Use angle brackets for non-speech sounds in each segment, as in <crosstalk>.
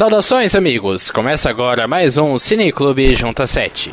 Saudações, amigos! Começa agora mais um Cine Clube Junta 7.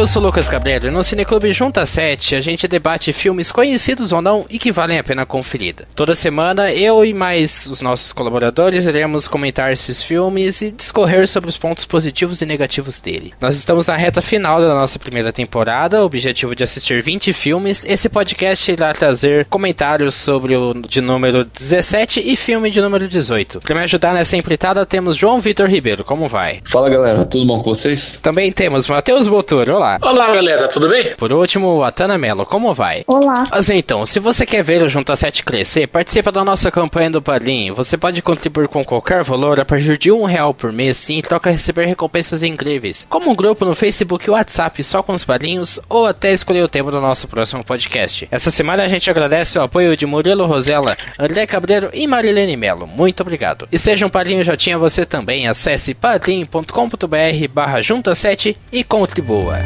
Eu sou Lucas Gabriel e no Cineclube Junta 7 a gente debate filmes conhecidos ou não e que valem a pena conferida. Toda semana eu e mais os nossos colaboradores iremos comentar esses filmes e discorrer sobre os pontos positivos e negativos dele. Nós estamos na reta final da nossa primeira temporada, objetivo de assistir 20 filmes. Esse podcast irá trazer comentários sobre o de número 17 e filme de número 18. Para me ajudar nessa empreitada temos João Vitor Ribeiro, como vai? Fala galera, tudo bom com vocês? Também temos Matheus Boturo, Olá. Olá, galera, tudo bem? Por último, a Tana Mello, como vai? Olá. Mas então, se você quer ver o Junta 7 crescer, participa da nossa campanha do Padrinho. Você pode contribuir com qualquer valor a partir de um real por mês, sim, e troca receber recompensas incríveis. Como um grupo no Facebook e WhatsApp só com os padrinhos, ou até escolher o tema do nosso próximo podcast. Essa semana a gente agradece o apoio de Murilo Rosella, André Cabreiro e Marilene Mello. Muito obrigado. E seja um padrinho já tinha você também. Acesse padrim.com.br barra junta 7 e contribua.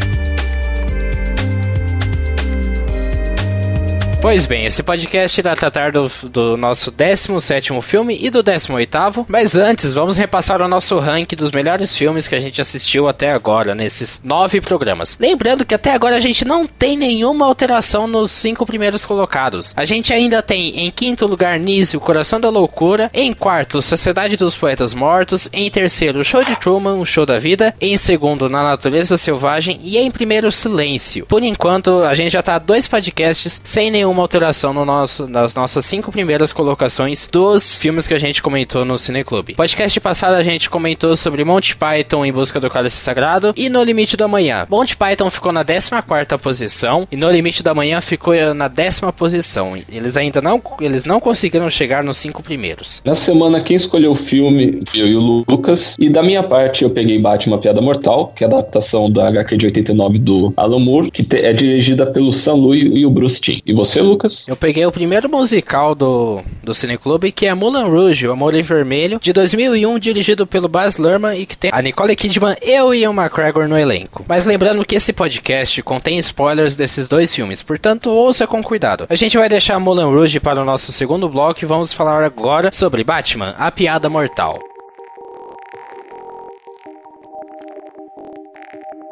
Pois bem, esse podcast irá tratar do, do nosso 17 filme e do 18, mas antes vamos repassar o nosso ranking dos melhores filmes que a gente assistiu até agora, nesses nove programas. Lembrando que até agora a gente não tem nenhuma alteração nos cinco primeiros colocados. A gente ainda tem em quinto lugar Nise, o Coração da Loucura, em quarto Sociedade dos Poetas Mortos, em terceiro Show de Truman, o Show da Vida, em segundo Na Natureza Selvagem e em primeiro Silêncio. Por enquanto, a gente já tá dois podcasts sem nenhum uma alteração no nosso, nas nossas cinco primeiras colocações dos filmes que a gente comentou no Cineclube. Podcast passado a gente comentou sobre Monty Python em busca do cálice sagrado e No Limite da Manhã. Monty Python ficou na 14 posição e No Limite da Manhã ficou na décima posição. Eles ainda não, eles não conseguiram chegar nos cinco primeiros. Na semana quem escolheu o filme eu e o Lucas e da minha parte eu peguei Batman Piada Mortal, que é a adaptação da HQ de 89 do Alan Moore, que é dirigida pelo Sam Lu e o Bruce Timm. E você, Lucas? Eu peguei o primeiro musical do, do Cineclube, que é Mulan Rouge, O Amor em Vermelho, de 2001, dirigido pelo Baz Luhrmann e que tem a Nicole Kidman e o Ian McGregor no elenco. Mas lembrando que esse podcast contém spoilers desses dois filmes, portanto ouça com cuidado. A gente vai deixar Mulan Rouge para o nosso segundo bloco e vamos falar agora sobre Batman, A Piada Mortal.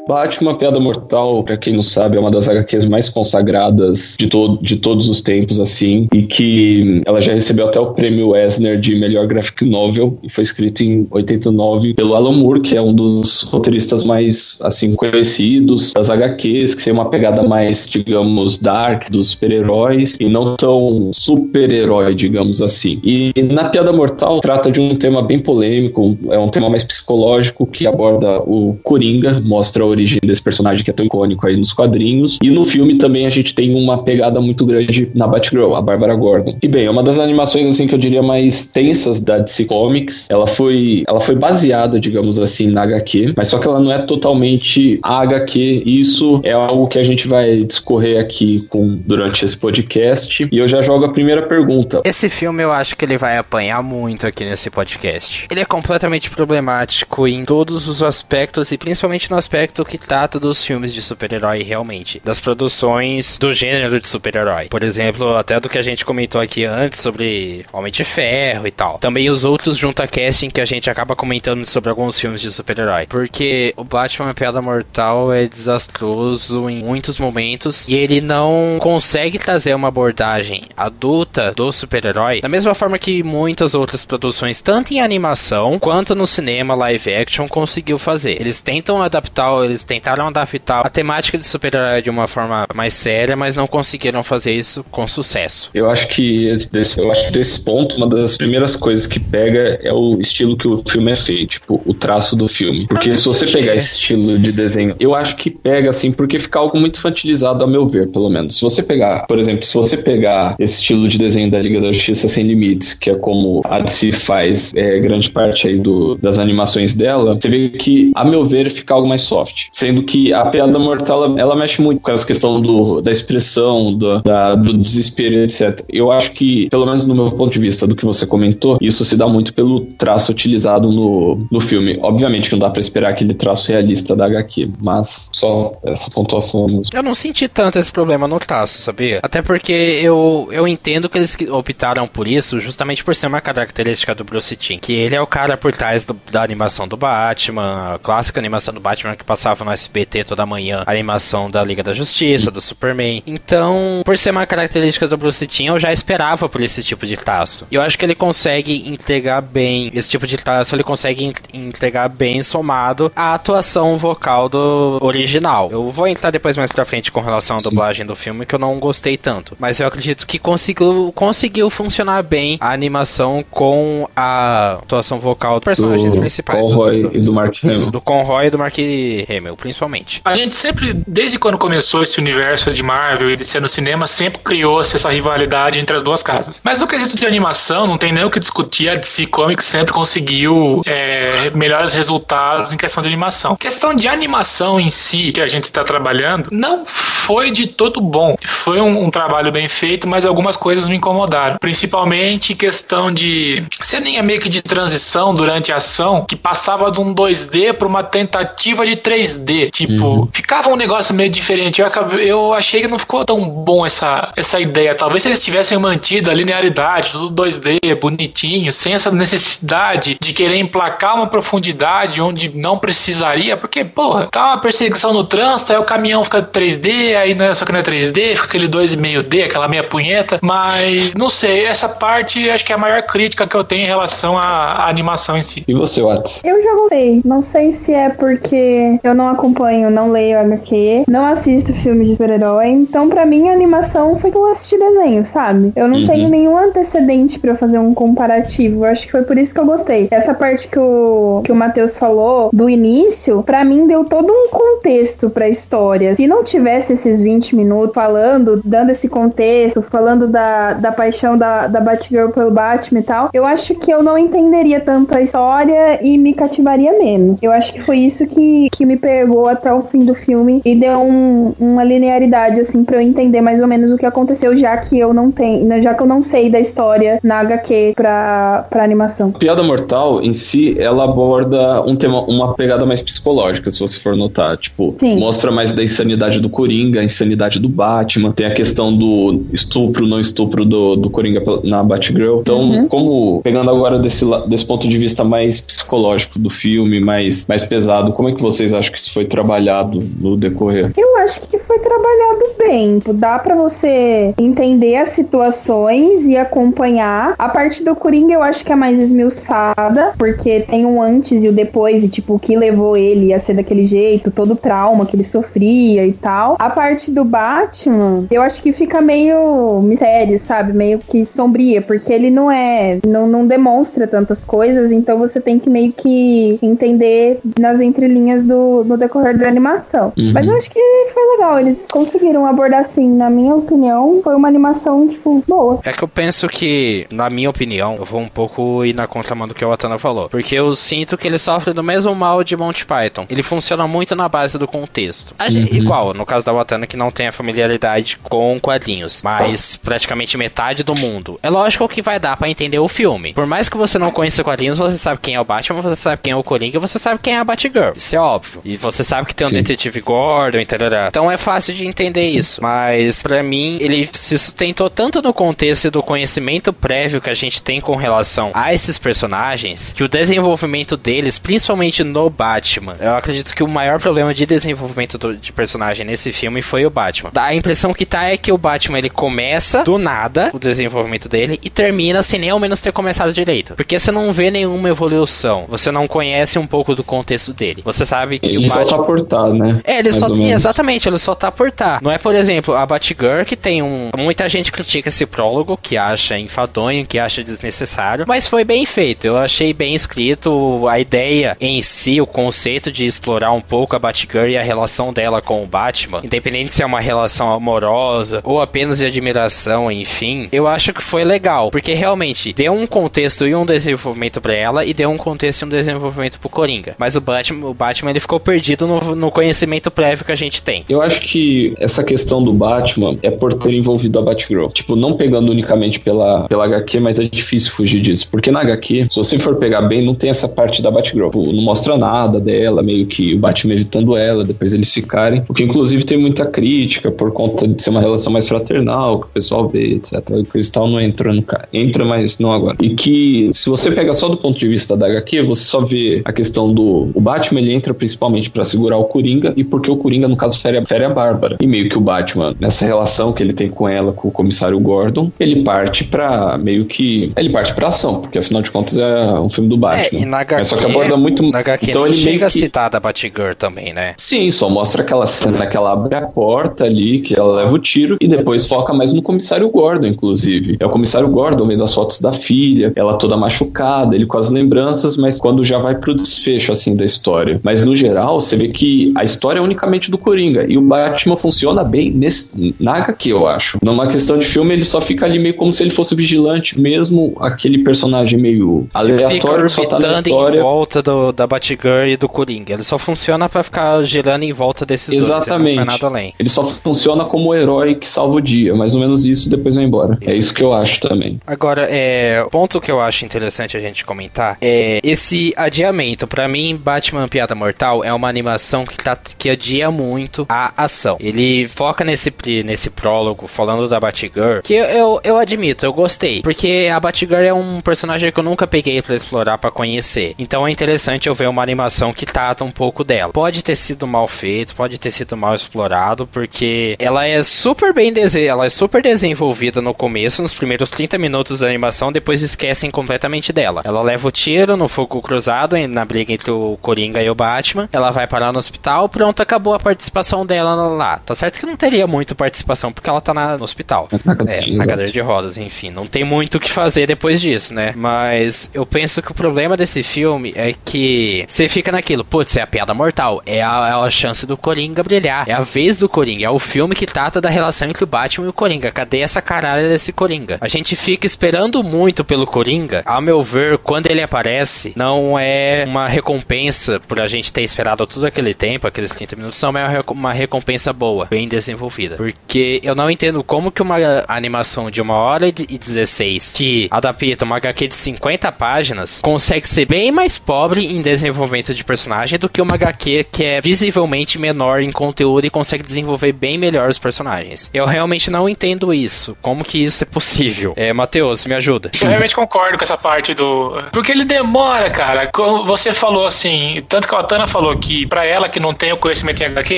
Batman Piada Mortal, pra quem não sabe, é uma das HQs mais consagradas de, to de todos os tempos, assim, e que ela já recebeu até o prêmio Eisner de melhor graphic novel, e foi escrito em 89 pelo Alan Moore, que é um dos roteiristas mais, assim, conhecidos das HQs, que tem uma pegada mais, digamos, dark dos super-heróis, e não tão super-herói, digamos assim. E na Piada Mortal trata de um tema bem polêmico, é um tema mais psicológico, que aborda o Coringa, mostra o origem desse personagem que é tão icônico aí nos quadrinhos. E no filme também a gente tem uma pegada muito grande na Batgirl, a Bárbara Gordon. E bem, é uma das animações assim que eu diria mais tensas da DC Comics. Ela foi, ela foi baseada, digamos assim, na HQ, mas só que ela não é totalmente a HQ. Isso é algo que a gente vai discorrer aqui com durante esse podcast. E eu já jogo a primeira pergunta. Esse filme eu acho que ele vai apanhar muito aqui nesse podcast. Ele é completamente problemático em todos os aspectos e principalmente no aspecto que trata dos filmes de super-herói realmente, das produções do gênero de super-herói. Por exemplo, até do que a gente comentou aqui antes sobre Homem de Ferro e tal. Também os outros junta casting que a gente acaba comentando sobre alguns filmes de super-herói. Porque o Batman Piada Mortal é desastroso em muitos momentos e ele não consegue trazer uma abordagem adulta do super-herói da mesma forma que muitas outras produções, tanto em animação quanto no cinema live action, conseguiu fazer. Eles tentam adaptar, eles tentaram adaptar a temática de super-herói de uma forma mais séria, mas não conseguiram fazer isso com sucesso. Eu acho que desse, eu acho que desse ponto, uma das primeiras coisas que pega é o estilo que o filme é feito, tipo, o traço do filme. Porque ah, se você pegar esse estilo de desenho, eu acho que pega assim, porque fica algo muito infantilizado, a meu ver, pelo menos. Se você pegar, por exemplo, se você pegar esse estilo de desenho da Liga da Justiça Sem Limites, que é como a DC faz é, grande parte aí do, das animações dela, você vê que, a meu ver, fica algo mais soft. Realmente. Sendo que a piada mortal, ela, ela mexe muito com essa questão do, da expressão, do, da, do desespero, etc. Eu acho que, pelo menos no meu ponto de vista do que você comentou, isso se dá muito pelo traço utilizado no, no filme. Obviamente que não dá para esperar aquele traço realista da HQ, mas só essa pontuação mesmo. Eu não senti tanto esse problema no traço, sabia? Até porque eu, eu entendo que eles optaram por isso justamente por ser uma característica do Bruce Timm, que ele é o cara por trás do, da animação do Batman, a clássica animação do Batman que passava no SBT toda manhã, a animação da Liga da Justiça, do Superman. Então, por ser uma característica do Bruce Timm, eu já esperava por esse tipo de traço. E eu acho que ele consegue entregar bem esse tipo de traço, ele consegue entregar bem somado à atuação vocal do original. Eu vou entrar depois mais pra frente com relação à Sim. dublagem do filme, que eu não gostei tanto. Mas eu acredito que conseguiu, conseguiu funcionar bem a animação com a atuação vocal dos personagens do principais. Conroy e do Mark Hamill. Do Conroy e do Mark Hamill, principalmente. A gente sempre, desde quando começou esse universo de Marvel e ser no cinema, sempre criou essa rivalidade entre as duas casas. Mas no quesito de animação, não tem nem o que discutir. A DC Comics sempre conseguiu é, melhores resultados em questão de animação. Questão de animação em si, que a gente está trabalhando, não foi de todo bom. Foi um, um, trabalho bem feito, mas algumas coisas me incomodaram. Principalmente questão de ceninha meio que de transição durante a ação, que passava de um 2D para uma tentativa de 3D. Tipo, uhum. ficava um negócio meio diferente. Eu, acabei, eu achei que não ficou tão bom essa, essa ideia. Talvez se eles tivessem mantido a linearidade, tudo 2D, bonitinho, sem essa necessidade de querer emplacar uma profundidade onde não precisaria, porque, porra, tá uma perseguição no trânsito, aí o caminhão fica 3D, aí não é, só que não é 3D, fica aquele 2,5D, aquela meia punheta, mas não sei, essa parte acho que é a maior crítica que eu tenho em relação à, à animação em si. E você, Watts? Eu já gostei, não sei se é porque eu não acompanho, não leio HQ, não assisto filmes de super-herói, então para mim a animação foi como assistir desenho, sabe? Eu não uhum. tenho nenhum antecedente para fazer um comparativo, eu acho que foi por isso que eu gostei. Essa parte que o, que o Matheus falou do início, para mim deu todo um contexto pra história. Se não tivesse esses 20 minutos falando, dando esse contexto, falando da, da paixão da, da Batgirl pelo Batman e tal, eu acho que eu não entenderia tanto a história e me cativaria menos. Eu acho que foi isso que, que me pegou até o fim do filme e deu um, uma linearidade, assim, pra eu entender mais ou menos o que aconteceu, já que eu não tenho, já que eu não sei da história na HQ pra, pra animação. Piada Mortal, em si, ela aborda um tema, uma pegada mais psicológica, se você for notar. Tipo, Sim. mostra mais da insanidade do Coringa, a insanidade do Batman. Tem a questão do estupro, não estupro do, do Coringa na Batgirl. Então, uhum. como, pegando agora desse, desse ponto de vista mais psicológico do filme, mais, mais pesado, como é que vocês acham que isso foi trabalhado no decorrer? Eu acho que foi trabalhado bem. Dá para você entender as situações e acompanhar. A parte do Coringa eu acho que é mais esmiuçada, porque tem um antes e o depois, e tipo, o que levou ele a ser daquele jeito, todo o trauma que ele sofria e tal. A parte do Batman, eu acho que fica meio mistério, sabe? Meio que sombria, porque ele não é, não, não demonstra tantas coisas, então você tem que meio que entender nas entrelinhas do, no decorrer da animação. Uhum. Mas eu acho que foi legal, eles conseguiram abordar assim, na minha opinião, foi uma animação, tipo, boa. É que eu penso que, na minha opinião, eu vou um pouco ir na contramão do que o Atana falou. Porque eu sinto que ele sofre do mesmo mal de Monty Python. Ele funciona muito na base do contexto. Uhum. Igual, no caso da Watana, que não tem a familiaridade com quadrinhos, mas praticamente metade do mundo. É lógico que vai dar para entender o filme. Por mais que você não conheça quadrinhos, você sabe quem é o Batman, você sabe quem é o Coringa, você sabe quem é a Batgirl. Isso é óbvio. E você sabe que tem um Sim. detetive Gordon, etc. Então é fácil de entender Sim. isso. Mas para mim, ele se sustentou tanto no contexto do conhecimento prévio que a gente tem com relação a esses personagens, que o desenvolvimento deles, principalmente no Batman, eu acredito que o maior problema de desenvolvimento do, de personagem nesse filme foi o Batman. A impressão que tá é que o Batman ele começa do nada o desenvolvimento dele e termina sem nem ao menos ter começado direito. Porque você não vê nenhuma evolução. Você não conhece um pouco do contexto dele. Você sabe que ele Batman. só tá por tá, né? É, ele Mais só. Exatamente, ele só tá por tá. Não é, por exemplo, a Batgirl que tem um. Muita gente critica esse prólogo, que acha enfadonho, que acha desnecessário. Mas foi bem feito. Eu achei bem escrito a ideia em si, o conceito de explorar um pouco a Batgirl e a relação dela com o Batman, independente se é uma relação amorosa ou apenas de admiração, enfim, eu acho que foi legal, porque realmente deu um contexto e um desenvolvimento para ela e deu um contexto e um desenvolvimento pro Coringa. Mas o Batman, o Batman ele ficou perdido no, no, conhecimento prévio que a gente tem. Eu acho que essa questão do Batman é por ter envolvido a Batgirl. Tipo, não pegando unicamente pela, pela HQ, mas é difícil fugir disso. Porque na HQ, se você for pegar bem, não tem essa parte da Batgirl. Tipo, não mostra nada dela, meio que o Batman evitando ela, depois eles ficarem. O que inclusive tem muita crítica por conta de ser uma relação mais fraternal, que o pessoal vê, etc. O Cristal não entra no cara. Entra, mas não agora. E que se você pega só do ponto de vista da HQ, você só vê a questão do. O Batman ele entra principalmente para segurar o Coringa e porque o Coringa, no caso, fere a, fere a Bárbara. E meio que o Batman, nessa relação que ele tem com ela, com o comissário Gordon, ele parte para meio que. Ele parte pra ação, porque afinal de contas é um filme do Batman. É, e na HQ, Mas só que aborda muito. Na HQ então ele chega meio que... a citar da Batgirl também, né? Sim, só mostra aquela cena que ela abre a porta ali, que ela leva o tiro e depois foca mais no comissário Gordon, inclusive. É o comissário Gordon vendo as fotos da filha, ela toda machucada, ele com as lembranças, mas quando já vai pro desfecho assim da história. Mas no geral, você vê que a história é unicamente do Coringa e o Batman funciona bem nesse, na HQ, eu acho. Numa questão de filme, ele só fica ali meio como se ele fosse vigilante, mesmo aquele personagem meio aleatório só tá na história. em volta do, da Batgirl e do Coringa. Ele só funciona para ficar girando em volta desses Exatamente. dois. Além. Ele só funciona como o herói que salva o dia, mais ou menos isso, depois vai embora. É isso que eu acho também. Agora, é, o ponto que eu acho interessante a gente comentar é esse adiamento. Para mim, Batman Piada Mortal é uma animação que, tá, que adia muito a ação. Ele foca nesse, nesse prólogo falando da Batgirl, que eu, eu, eu admito, eu gostei. Porque a Batgirl é um personagem que eu nunca peguei para explorar, para conhecer. Então é interessante eu ver uma animação que trata um pouco dela. Pode ter sido mal feito, pode ter sido mal explorado, porque ela é super bem ela é super desenvolvida no começo, nos primeiros 30 minutos da animação, depois esquecem completamente dela. Ela leva o tiro no fogo cruzado na briga entre o Coringa e o Batman. Ela vai parar no hospital, pronto, acabou a participação dela lá. Tá certo que não teria muito participação porque ela tá na, no hospital. Na, é, na cadeira de rodas, enfim. Não tem muito o que fazer depois disso, né? Mas eu penso que o problema desse filme é que você fica naquilo, putz, é a piada mortal, é a, é a chance do Coringa brilhar, é a vez do Coringa, é o filme que trata da relação entre o Batman e o Coringa. Cadê essa caralho desse Coringa? A gente fica esperando muito pelo Coringa. Ao meu ver, quando ele aparece, não é uma recompensa por a gente ter esperado todo aquele tempo, aqueles 30 minutos, não é uma recompensa boa, bem desenvolvida. Porque eu não entendo como que uma animação de uma hora e 16 que adapta uma HQ de 50 páginas consegue ser bem mais pobre em desenvolvimento de personagem do que uma HQ que é visivelmente menor em conteúdo e consegue desenvolver bem melhor os personagens. Eu realmente não entendo isso. Como que isso é possível? É, Matheus, me ajuda. Eu realmente concordo com essa parte do. Porque ele demora, cara. Como você falou assim, tanto que a Tana falou que para ela que não tem o conhecimento em HQ,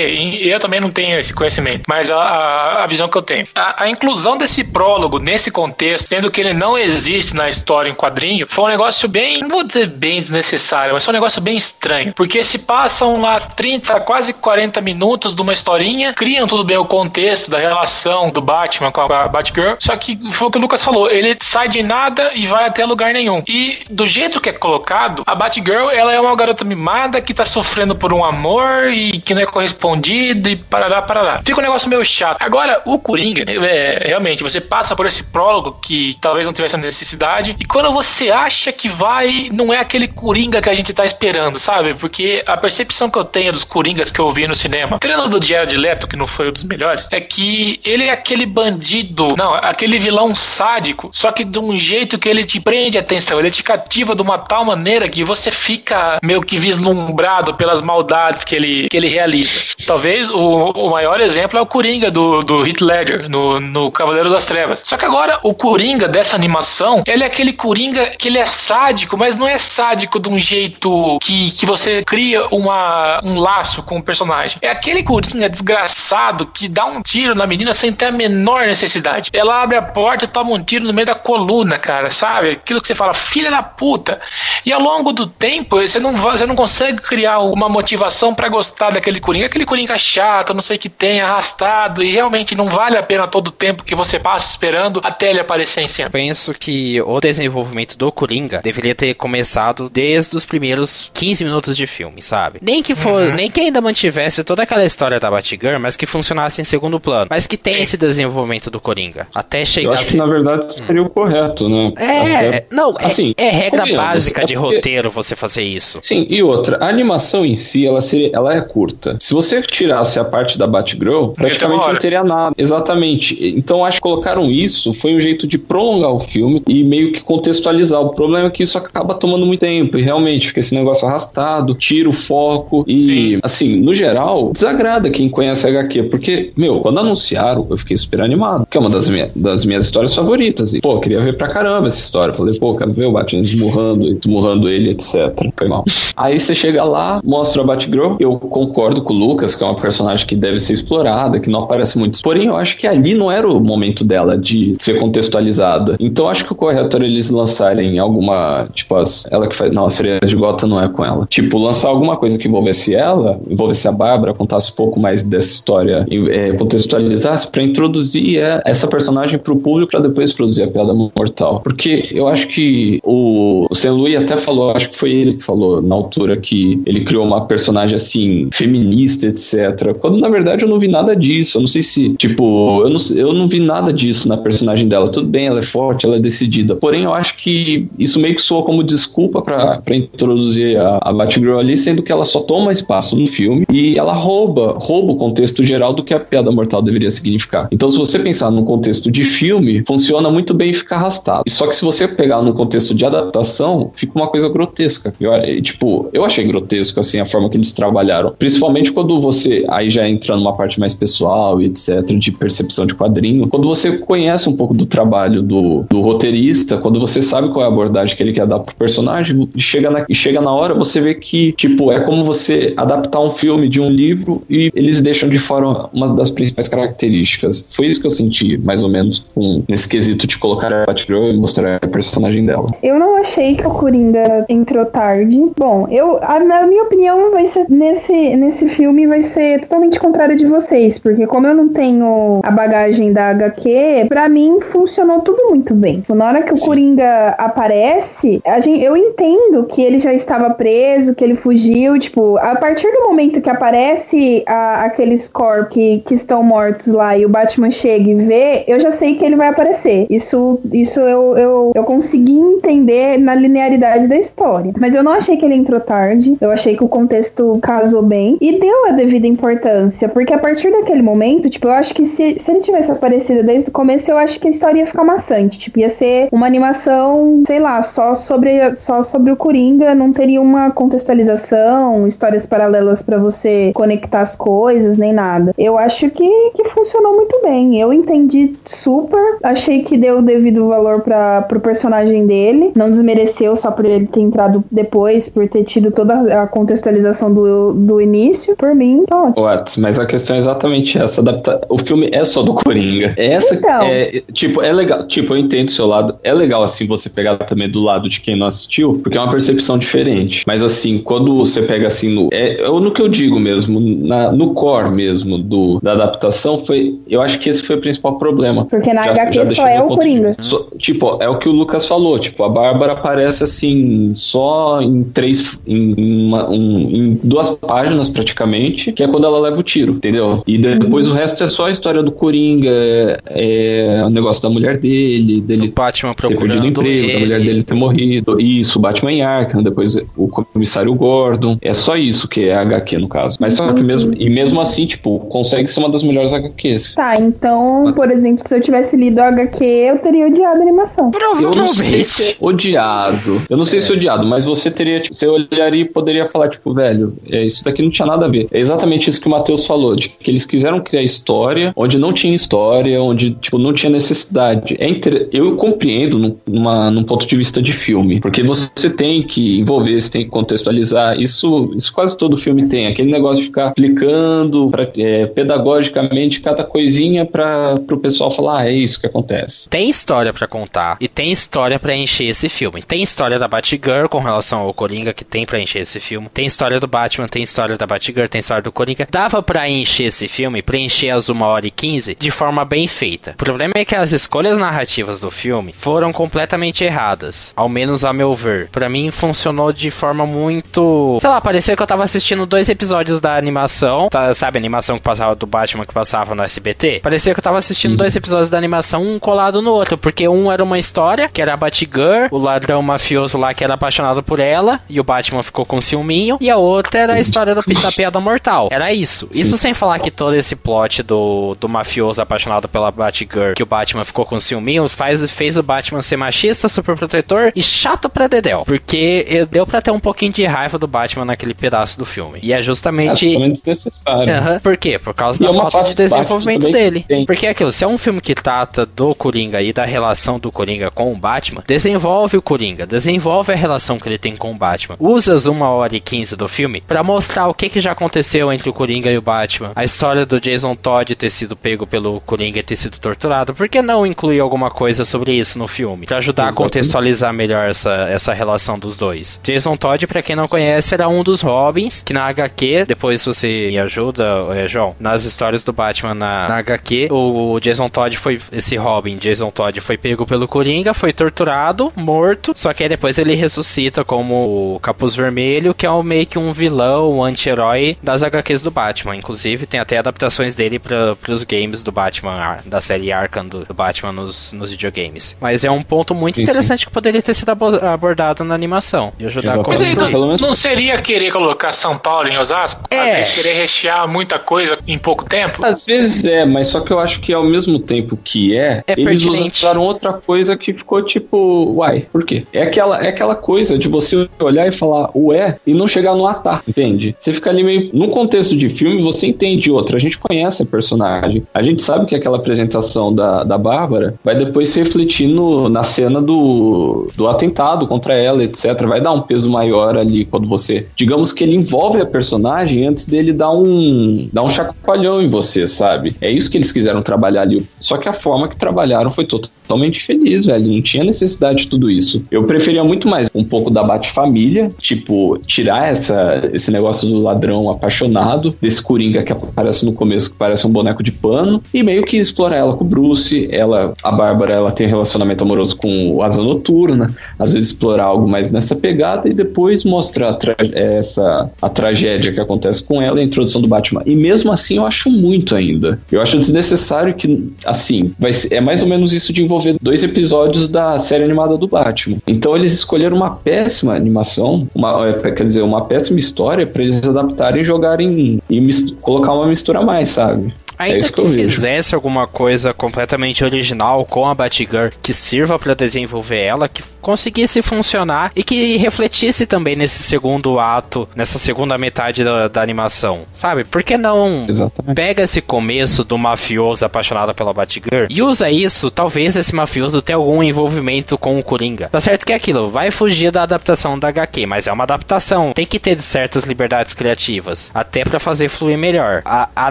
eu também não tenho esse conhecimento, mas a, a, a visão que eu tenho. A, a inclusão desse prólogo nesse contexto, sendo que ele não existe na história em quadrinho, foi um negócio bem, não vou dizer bem desnecessário, mas foi um negócio bem estranho. Porque se passam lá 30, quase 40 minutos de uma historinha, criam tudo bem o contexto da relação do Batman com a Batgirl, só que foi o que o Lucas falou, ele sai de nada e vai até lugar nenhum. E do jeito que é colocado, a Batgirl, ela é uma garota mimada que tá sofrendo por um amor e que não é correspondido e parará, parará. Fica um negócio meio chato. Agora, o Coringa, é, realmente, você passa por esse prólogo que talvez não tivesse a necessidade e quando você acha que vai, não é aquele Coringa que a gente tá esperando, sabe? Porque a percepção que eu tenho dos Coringas que eu vi no cinema, tirando do Jared Leto, que não foi um dos melhores, é que ele é aquele bandido, não, aquele vilão sádico, só que de um jeito que ele te prende a atenção, ele te cativa de uma tal maneira que você fica meio que vislumbrado pelas maldades que ele, que ele realiza. Talvez o, o maior exemplo é o Coringa do, do Heath Ledger, no, no Cavaleiro das Trevas. Só que agora, o Coringa dessa animação, ele é aquele Coringa que ele é sádico, mas não é sádico de um jeito que, que você cria uma, um laço com o personagem. É aquele Coringa desgraçado que dá um tiro na menina sem ter a menor necessidade. Ela abre a porta e toma um tiro no meio da coluna, cara, sabe? Aquilo que você fala, filha da puta. E ao longo do tempo, você não, você não consegue criar uma motivação para gostar daquele Coringa. Aquele Coringa chato, não sei o que tem, arrastado, e realmente não vale a pena todo o tempo que você passa esperando até ele aparecer em cena. Penso que o desenvolvimento do Coringa deveria ter começado desde os primeiros 15 minutos de filme, sabe? Nem que for, uhum. nem que ainda mantivesse toda aquela história da Batgirl, mas que funcionasse em segundo plano. Mas que tem esse desenvolvimento do Coringa. Até chegar. Eu acho que na verdade seria o correto, né? É, Até... não, é, assim, é, regra básica é de roteiro você fazer isso. Sim, e outra, a animação em si, ela, seria, ela é curta. Se você tirasse a parte da Batgirl, praticamente não teria nada. Exatamente. Então acho que colocaram isso, foi um jeito de prolongar o filme e meio que contextualizar. O problema é que isso acaba tomando muito tempo e realmente fica esse negócio arrastado, tira o foco e, Sim. assim, no geral, desagrada quem conhece a HQ, porque, meu, quando anunciaram, eu fiquei super animado, que é uma das, minha, das minhas histórias favoritas. E, pô, queria ver pra caramba essa história. Falei, pô, quero ver o Batman esmurrando, esmurrando ele, etc. Foi mal. Aí você chega lá, mostra a Batgirl, eu concordo com o Lucas, que é uma personagem que deve ser explorada, que não aparece muito. Porém, eu acho que ali não era o momento dela de ser contextualizada. Então, acho que o correto era eles lançarem alguma, tipo, as, ela que faz, não, a sereia de Gotham não é com ela. Tipo, lançar alguma coisa que envolvesse ela, envolvesse a Bárbara, contasse um pouco mais dessa história, é, contextualizasse para introduzir é, essa personagem pro público para depois produzir a piada mortal. Porque eu acho que o, o Louis até falou, acho que foi ele que falou na altura que ele criou uma personagem assim, feminista, etc. Quando na verdade eu não vi nada disso. Eu não sei se, tipo, eu não, eu não vi nada disso na personagem dela. Tudo bem, ela é forte, ela é decidida. Porém, eu acho que isso meio que soa como desculpa para introduzir a, a Batgirl ali, sendo que ela só toma espaço no filme e ela rouba, rouba o contexto geral do que a piada mortal deveria significar. Então, se você pensar num contexto de filme, funciona muito bem ficar arrastado. Só que se você pegar no contexto de adaptação, fica uma coisa grotesca. Eu, tipo, eu achei grotesco assim a forma que eles trabalharam, principalmente quando você aí já entra numa parte mais pessoal e etc de percepção de quadrinho. Quando você conhece um pouco do trabalho do, do roteirista, quando você sabe qual é a abordagem que ele quer dar pro personagem, chega na, chega na hora você vê que tipo é como você adaptar um filme de um livro e eles deixam de fora uma das principais características. Foi isso que eu senti mais ou menos com nesse quesito de colocar a Batgirl e mostrar a personagem dela. Eu não achei que o Coringa entrou tarde. Bom, eu, a, na minha opinião, vai ser nesse, nesse filme vai ser totalmente contrário de vocês, porque como eu não tenho a bagagem da HQ, para mim funcionou tudo muito bem. Tipo, na hora que o Sim. Coringa aparece, a gente, eu entendo que ele já estava preso, que ele fugiu. Tipo, a partir do momento que aparece a, aqueles corpos que, que estão mortos lá e o Batman chega e vê, eu já sei que ele vai aparecer. Isso, isso eu, eu, eu consegui entender na linearidade da história. Mas eu não achei que ele entrou tarde. Eu achei que o contexto casou bem e deu a devida importância. Porque a partir daquele momento, tipo, eu acho que se, se ele tivesse aparecido desde o começo, eu acho que a história ia ficar maçante. Tipo, ia ser uma animação, sei lá, só sobre, só sobre o Coringa, não teria uma contextualização, histórias paralelas para você conectar as coisas, nem nada. Eu acho que, que funcionou muito bem. Eu entendi super, achei que deu o devido valor para pro personagem dele, não desmereceu só por ele ter entrado depois, por ter tido toda a contextualização do, do início. Por mim, tá ótimo. What? Mas a questão é exatamente essa. Adapta... O filme é só do <laughs> Coringa. Essa então. é, tipo, é legal. Tipo, eu entendo o seu lado. É legal, assim, você pegar também do lado de quem não assistiu, porque é uma percepção diferente. Mas, assim, quando você pega, assim, no, é, é no que eu digo mesmo, na, no core mesmo do, da adaptação, foi. Eu acho que esse foi o principal problema. Porque na já, HQ já só é o Coringa. So, tipo, é o que o Lucas falou. Tipo, a Bárbara aparece, assim, só em três. Em, uma, um, em duas páginas, praticamente, que é quando ela leva o tiro, entendeu? E depois uhum. o resto é só a história do Coringa, é, é o negócio da mulher dele, dele o Batman ter perdido o emprego, ele. da mulher dele ter morrido. Isso, o Batman em Arkham, depois o comissário Gordon. É só isso que é a HQ, no caso. Mas só que mesmo, e mesmo assim, tipo, consegue ser uma das melhores HQs. Tá, então, por exemplo, se eu tivesse lido a HQ, eu teria odiado a animação. Eu não sei se odiado. Eu não sei é. se é odiado, mas você teria, tipo, você olharia e poderia falar, tipo, velho, é, isso daqui não tinha nada a ver. É exatamente isso que o Matheus falou, de que eles quiseram criar história onde não tinha história, onde, tipo, não tinha necessidade. É inter... Eu compreendo numa, num ponto de vista de filme, porque você tem que envolver, você tem que contextualizar. Isso, isso quase todo filme tem. Aquele negócio de ficar aplicando pra, é, pedagogicamente cada coisinha para o pessoal falar, ah, é isso que acontece. Tem história para contar e tem história para encher esse filme. Tem história da Batgirl com relação ao Coringa que tem para encher esse filme. Tem história do Batman, tem história da Batgirl, tem história do Coringa. Dava para encher esse filme, preencher as uma hora e quinze de forma bem feita. O problema é que as escolhas narrativas do filme foram completamente erradas, ao menos a meu ver. Para mim funcionou de forma muito, sei lá, parecia que eu tava assistindo dois episódios da animação, tá, sabe, a animação que passava do Batman que passava no SBT? Parecia que eu tava assistindo uhum. dois episódios da animação um colado no outro, porque um era uma história, que era a Batgirl, o ladrão mafioso lá que era apaixonado por ela, e o Batman ficou com ciúminho, e a outra era Sim. a história do, da piada mortal. Era isso. Sim. Isso sem falar que todo esse plot do, do mafioso apaixonado pela Batgirl, que o Batman ficou com ciúminho, faz, fez o Batman ser machista, super protetor e chato pra Dedel. Porque deu pra ter um pouquinho de raiva do Batman naquele pedaço do filme. E é justamente. É desnecessário. Uhum. Por quê? Por causa e da é falta de desenvolvimento dele. Porque é aquilo, se é um filme que trata do Coringa e da relação do Coringa com o Batman, desenvolve o Coringa, desenvolve a relação que ele tem com o Batman. Usas uma hora e quinze do filme para mostrar o que, que já aconteceu entre o Coringa e o Batman. A história do Jason Todd ter sido pego pelo Coringa e ter sido torturado. Por que não incluir alguma coisa sobre isso no filme? Pra ajudar Exatamente. a contextualizar melhor essa, essa relação dos dois. Jason Todd, para quem não conhece, era um dos Robins, que na HQ, depois você me ajuda, é, João, nas histórias do Batman na, na HQ, o Jason Todd foi, esse Robin, Jason Todd, foi pego pelo Coringa, foi torturado, morto, só que aí depois ele ressuscita como o Capuz Vermelho, que é meio que um vilão, um anti-herói das HQs do Batman. Inclusive, tem até adaptações dele para os games do Batman, da série Arkham do, do Batman nos, nos videogames. Mas é um ponto muito sim, interessante sim. que poderia ter sido abordado na animação. E ajudar a Mas aí, não, não, seria querer colocar São Paulo em Osasco? É. Às vezes querer rechear muita coisa em pouco tempo? Às vezes é, mas só que eu acho que ao mesmo tempo que é, é eles pertinente. usaram outra coisa que ficou tipo, uai, por quê? É aquela, é aquela coisa de você olhar e falar ué e não chegar no atar, entende? Você fica ali meio. Num contexto de filme, você entende outra. A gente conhece a personagem. A gente sabe que aquela apresentação da, da Bárbara vai depois se refletir no, na cena do, do atentado contra ela, etc. Vai dar um peso maior ali quando você. Digamos que ele envolve a personagem antes dele dar um, dar um chacoalhão em você, sabe? É isso que eles quiseram trabalhar ali. Só que a forma que trabalharam foi totalmente feliz, velho. Não tinha necessidade de tudo isso. Eu preferia muito mais um pouco da Bate-Família, tipo, tirar essa, esse negócio do ladrão apaixonado, desse Coringa que aparece no começo, que parece um boneco de pano, e meio que explorar ela com o Bruce. Ela, a Bárbara, ela tem relacionamento amoroso com o Asa Noturna, às vezes explorar algo mais nessa pegada e depois mostrar a essa a tragédia que acontece com ela e a introdução do Batman. E mesmo assim eu acho muito ainda. Eu acho desnecessário que, assim, vai ser, é mais ou menos isso de envolver dois episódios da série animada do Batman. Então eles escolheram uma péssima animação, uma, é, quer dizer, uma péssima história para eles adaptarem e jogarem e colocar uma mistura a mais, sabe? Ainda é que, que fizesse alguma coisa completamente original com a Batgirl que sirva para desenvolver ela, que conseguisse funcionar e que refletisse também nesse segundo ato, nessa segunda metade da, da animação, sabe? Por que não Exatamente. pega esse começo do mafioso apaixonado pela Batgirl e usa isso, talvez esse mafioso tenha algum envolvimento com o Coringa. Tá certo que é aquilo, vai fugir da adaptação da HQ, mas é uma adaptação, tem que ter certas liberdades criativas, até para fazer fluir melhor a, a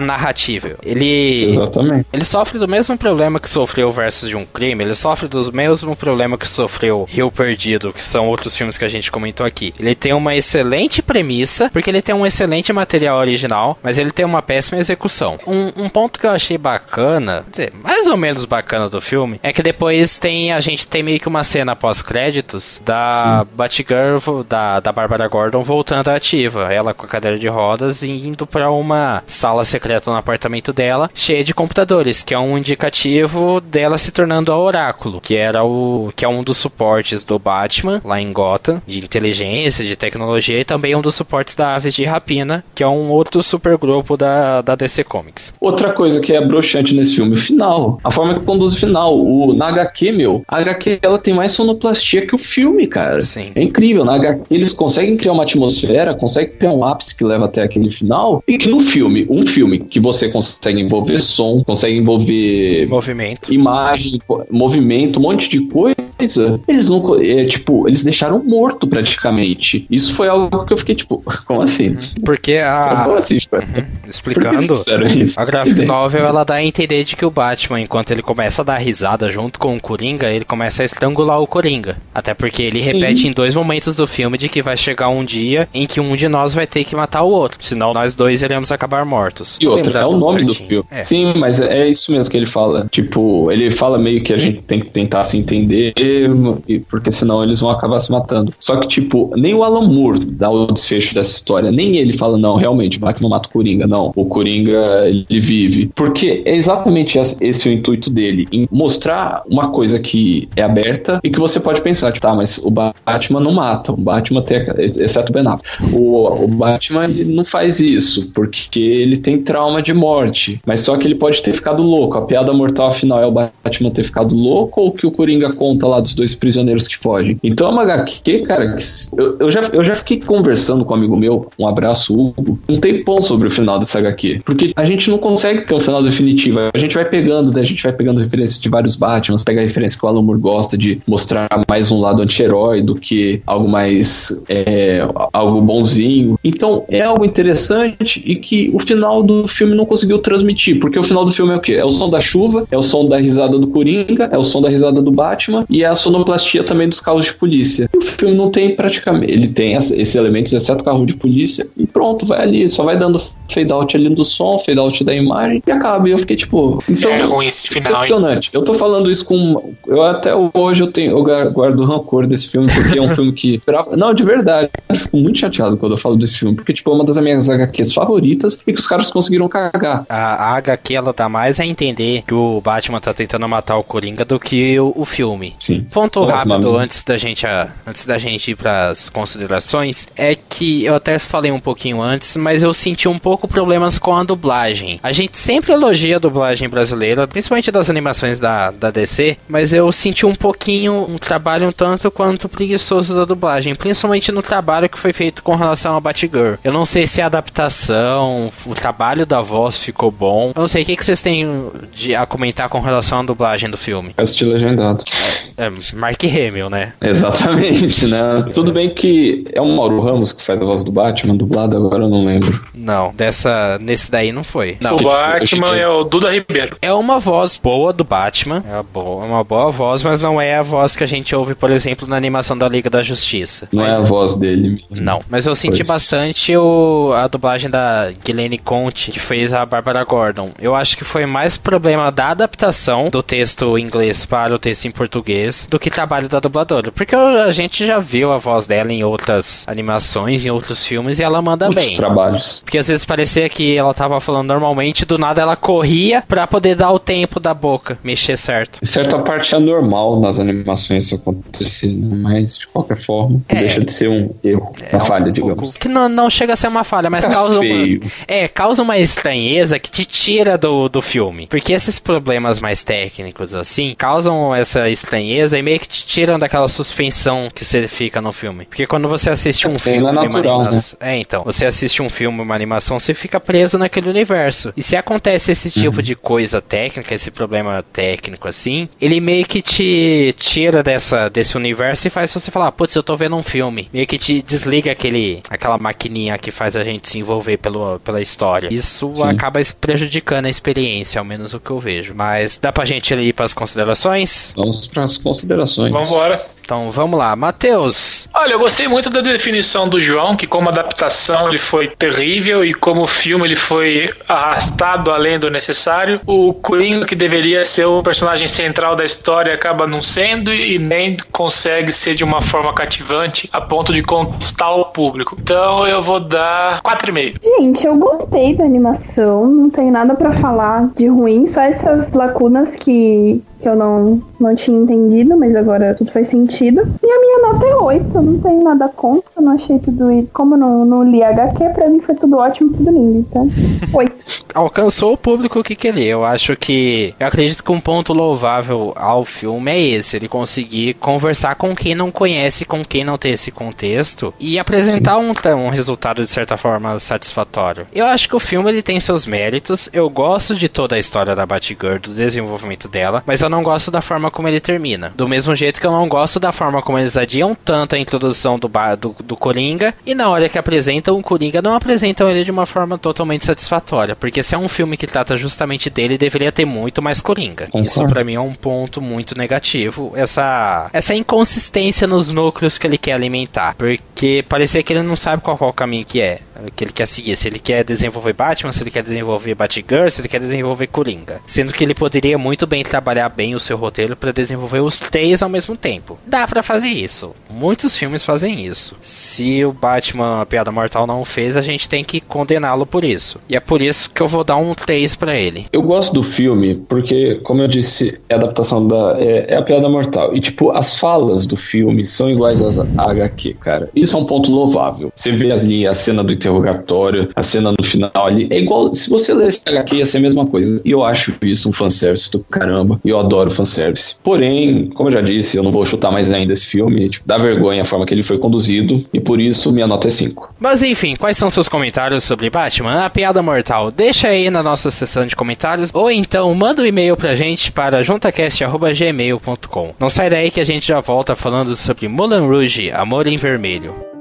narrativa. Ele Exatamente. Ele sofre do mesmo problema que sofreu versus de um crime, ele sofre do mesmo problema que sofreu Rio Perdido, que são outros filmes que a gente comentou aqui. Ele tem uma excelente premissa, porque ele tem um excelente material original, mas ele tem uma péssima execução. Um, um ponto que eu achei bacana, dizer, mais ou menos bacana do filme, é que depois tem a gente tem meio que uma cena pós-créditos da Sim. Batgirl, da, da Barbara Gordon voltando à ativa. Ela com a cadeira de rodas e indo para uma sala secreta no apartamento dela, cheia de computadores, que é um indicativo dela se tornando a Oráculo, que era o que é um dos suportes do Batman, lá em Gotham, de inteligência, de tecnologia, e também um dos suportes da Aves de Rapina, que é um outro supergrupo da, da DC Comics. Outra coisa que é broxante nesse filme, o final. A forma que conduz o final. O, na HQ, meu, a HQ ela tem mais sonoplastia que o filme, cara. Sim. É incrível. Na HQ, eles conseguem criar uma atmosfera, conseguem criar um ápice que leva até aquele final, e que no filme, um filme que você consegue envolver som, consegue envolver movimento, imagem, movimento, um monte de coisa, eles não é, tipo, eles deixaram morto praticamente. Isso foi algo que eu fiquei tipo, <laughs> como assim? Porque a. Como assim, uhum. <laughs> Explicando, a graphic <laughs> novel ela dá a entender de que o Batman, enquanto ele começa a dar risada junto com o Coringa, ele começa a estrangular o Coringa. Até porque ele Sim. repete em dois momentos do filme de que vai chegar um dia em que um de nós vai ter que matar o outro. Senão nós dois iremos acabar mortos. E outro, é o nome certinho. do filme. É. Sim, mas é isso mesmo que ele fala. Tipo, ele fala meio que a gente tem que tentar se entender porque, senão eles vão acabar se matando. Só que, tipo, nem o Alan Moore dá o desfecho dessa história, nem ele fala, não, realmente, Batman mata o Coringa. Não, o Coringa, ele vive. Porque é exatamente esse o intuito dele, em mostrar uma coisa que é aberta e que você pode pensar, tipo, tá, mas o Batman não mata, o Batman tem, exceto o Ben Affleck. O, o Batman não faz isso, porque ele tem trauma de morte, mas só que ele pode ter ficado louco. A piada mortal, afinal, é o Batman ter ficado louco ou que o Coringa conta lá dos dois prisioneiros que fogem? Então é uma HQ, cara, eu, eu, já, eu já fiquei conversando com um amigo meu, um abraço, Hugo, um tempão sobre o final dessa HQ, porque a gente não consegue ter um final definitivo, a gente vai pegando, né, a gente vai pegando referência de vários Batmans, pega a referência que o Alan Moore gosta de mostrar mais um lado anti-herói do que algo mais, é, algo bonzinho. Então é algo interessante e que o final do filme não conseguiu transmitir, porque o final do filme é o quê? É o som da chuva, é o som da risada do Coringa, é o som da risada do Batman e é a sonoplastia também dos carros de polícia. E o filme não tem praticamente, ele tem esses elementos, exceto o carro de polícia, e pronto, vai ali, só vai dando fade out ali do som, fade out da imagem e acaba. E eu fiquei tipo, então, é ruim esse final. Decepcionante. Eu tô falando isso com eu até hoje eu tenho eu guardo rancor desse filme porque é um filme que não, de verdade, eu fico muito chateado quando eu falo desse filme, porque tipo, é uma das minhas HQs favoritas e que os caras conseguiram cagar. A, a HQ ela dá mais a entender que o Batman tá tentando matar o Coringa do que o, o filme. Sim. Ponto rápido antes da gente a, antes da gente ir para as considerações é que eu até falei um pouquinho antes, mas eu senti um pouco problemas com a dublagem. A gente sempre elogia a dublagem brasileira, principalmente das animações da, da DC, mas eu senti um pouquinho um trabalho um tanto quanto preguiçoso da dublagem, principalmente no trabalho que foi feito com relação a Batgirl. Eu não sei se a adaptação, o trabalho da voz ficou bom. Eu não sei o que, que vocês têm de, a comentar com relação à dublagem do filme. Assisti legendado. É, Mark Hamill, né? Exatamente, né? Tudo bem que é o Mauro Ramos que faz a voz do Batman, dublado, agora eu não lembro. Não, dessa, nesse daí não foi. Não. O Batman é o Duda Ribeiro. É uma voz boa do Batman, é uma boa, uma boa voz, mas não é a voz que a gente ouve, por exemplo, na animação da Liga da Justiça. Não mas, é a voz dele. Não, mas eu senti pois. bastante o, a dublagem da Ghislaine Conte, que fez a Bárbara Eu acho que foi mais problema da adaptação do texto em inglês para o texto em português do que trabalho da dubladora. Porque a gente já viu a voz dela em outras animações, em outros filmes, e ela manda Outros bem. trabalhos. Porque às vezes parecia que ela tava falando normalmente, do nada ela corria para poder dar o tempo da boca, mexer certo. Em certa parte é normal nas animações isso acontecer, mas de qualquer forma, é, deixa de ser um erro, uma é falha, um digamos. Que não, não chega a ser uma falha, mas Fica causa feio. uma. É, causa uma estranheza que te tira do, do filme. Porque esses problemas mais técnicos, assim, causam essa estranheza e meio que te tiram daquela suspensão que você fica no filme. Porque quando você assiste um é, filme, é natural, uma animação. Né? É, então. Você assiste um filme, uma animação, você fica preso naquele universo. E se acontece esse tipo uhum. de coisa técnica, esse problema técnico assim, ele meio que te tira dessa, desse universo e faz você falar, putz, eu tô vendo um filme. Meio que te desliga aquele, aquela maquininha que faz a gente se envolver pelo, pela história. Isso Sim. acaba prejudicando a experiência, ao menos o que eu vejo. Mas dá pra gente ir para as considerações? Vamos para as considerações. Vamos embora. Então vamos lá, Matheus. Olha, eu gostei muito da definição do João, que como adaptação ele foi terrível e como filme ele foi arrastado além do necessário. O Coringa, que deveria ser o personagem central da história, acaba não sendo e nem consegue ser de uma forma cativante a ponto de conquistar o público. Então eu vou dar 4,5. Gente, eu gostei da animação, não tem nada para falar de ruim, só essas lacunas que que eu não, não tinha entendido, mas agora tudo faz sentido. E a minha nota é 8, não tenho nada contra, não achei tudo. Como não, não li HQ, pra mim foi tudo ótimo, tudo lindo. Então, <laughs> 8. Alcançou o público que queria. Eu acho que. Eu acredito que um ponto louvável ao filme é esse: ele conseguir conversar com quem não conhece, com quem não tem esse contexto e apresentar um, um resultado de certa forma satisfatório. Eu acho que o filme ele tem seus méritos. Eu gosto de toda a história da Batgirl, do desenvolvimento dela, mas eu não gosto da forma como ele termina. Do mesmo jeito que eu não gosto da forma como eles adiam tanto a introdução do, do, do Coringa, e na hora que apresentam o Coringa, não apresentam ele de uma forma totalmente satisfatória. Porque se é um filme que trata justamente dele, deveria ter muito mais Coringa. Concordo. Isso para mim é um ponto muito negativo. Essa, essa inconsistência nos núcleos que ele quer alimentar. Porque parecia que ele não sabe qual, qual o caminho que é que ele quer seguir. Se ele quer desenvolver Batman, se ele quer desenvolver Batgirl, se ele quer desenvolver Coringa. Sendo que ele poderia muito bem trabalhar bem bem o seu roteiro para desenvolver os três ao mesmo tempo. Dá para fazer isso. Muitos filmes fazem isso. Se o Batman a Piada Mortal não fez, a gente tem que condená-lo por isso. E é por isso que eu vou dar um 3 para ele. Eu gosto do filme porque, como eu disse, é a adaptação da. É, é, a Piada Mortal. E, tipo, as falas do filme são iguais às HQ, cara. Isso é um ponto louvável. Você vê ali a cena do interrogatório, a cena no final ali. É igual. Se você lesse HQ, ia ser a mesma coisa. E eu acho isso um fanservice do caramba. E eu adoro fanservice. Porém, como eu já disse, eu não vou chutar mais ainda esse filme. Tipo, dá vergonha a forma que ele foi conduzido. E por isso minha nota é 5. Mas enfim, quais são seus comentários sobre Batman? A piada mortal. Deixa aí na nossa seção de comentários. Ou então manda um e-mail pra gente para juntacast.gmail.com. Não sai daí que a gente já volta falando sobre Moulin Rouge, Amor em Vermelho.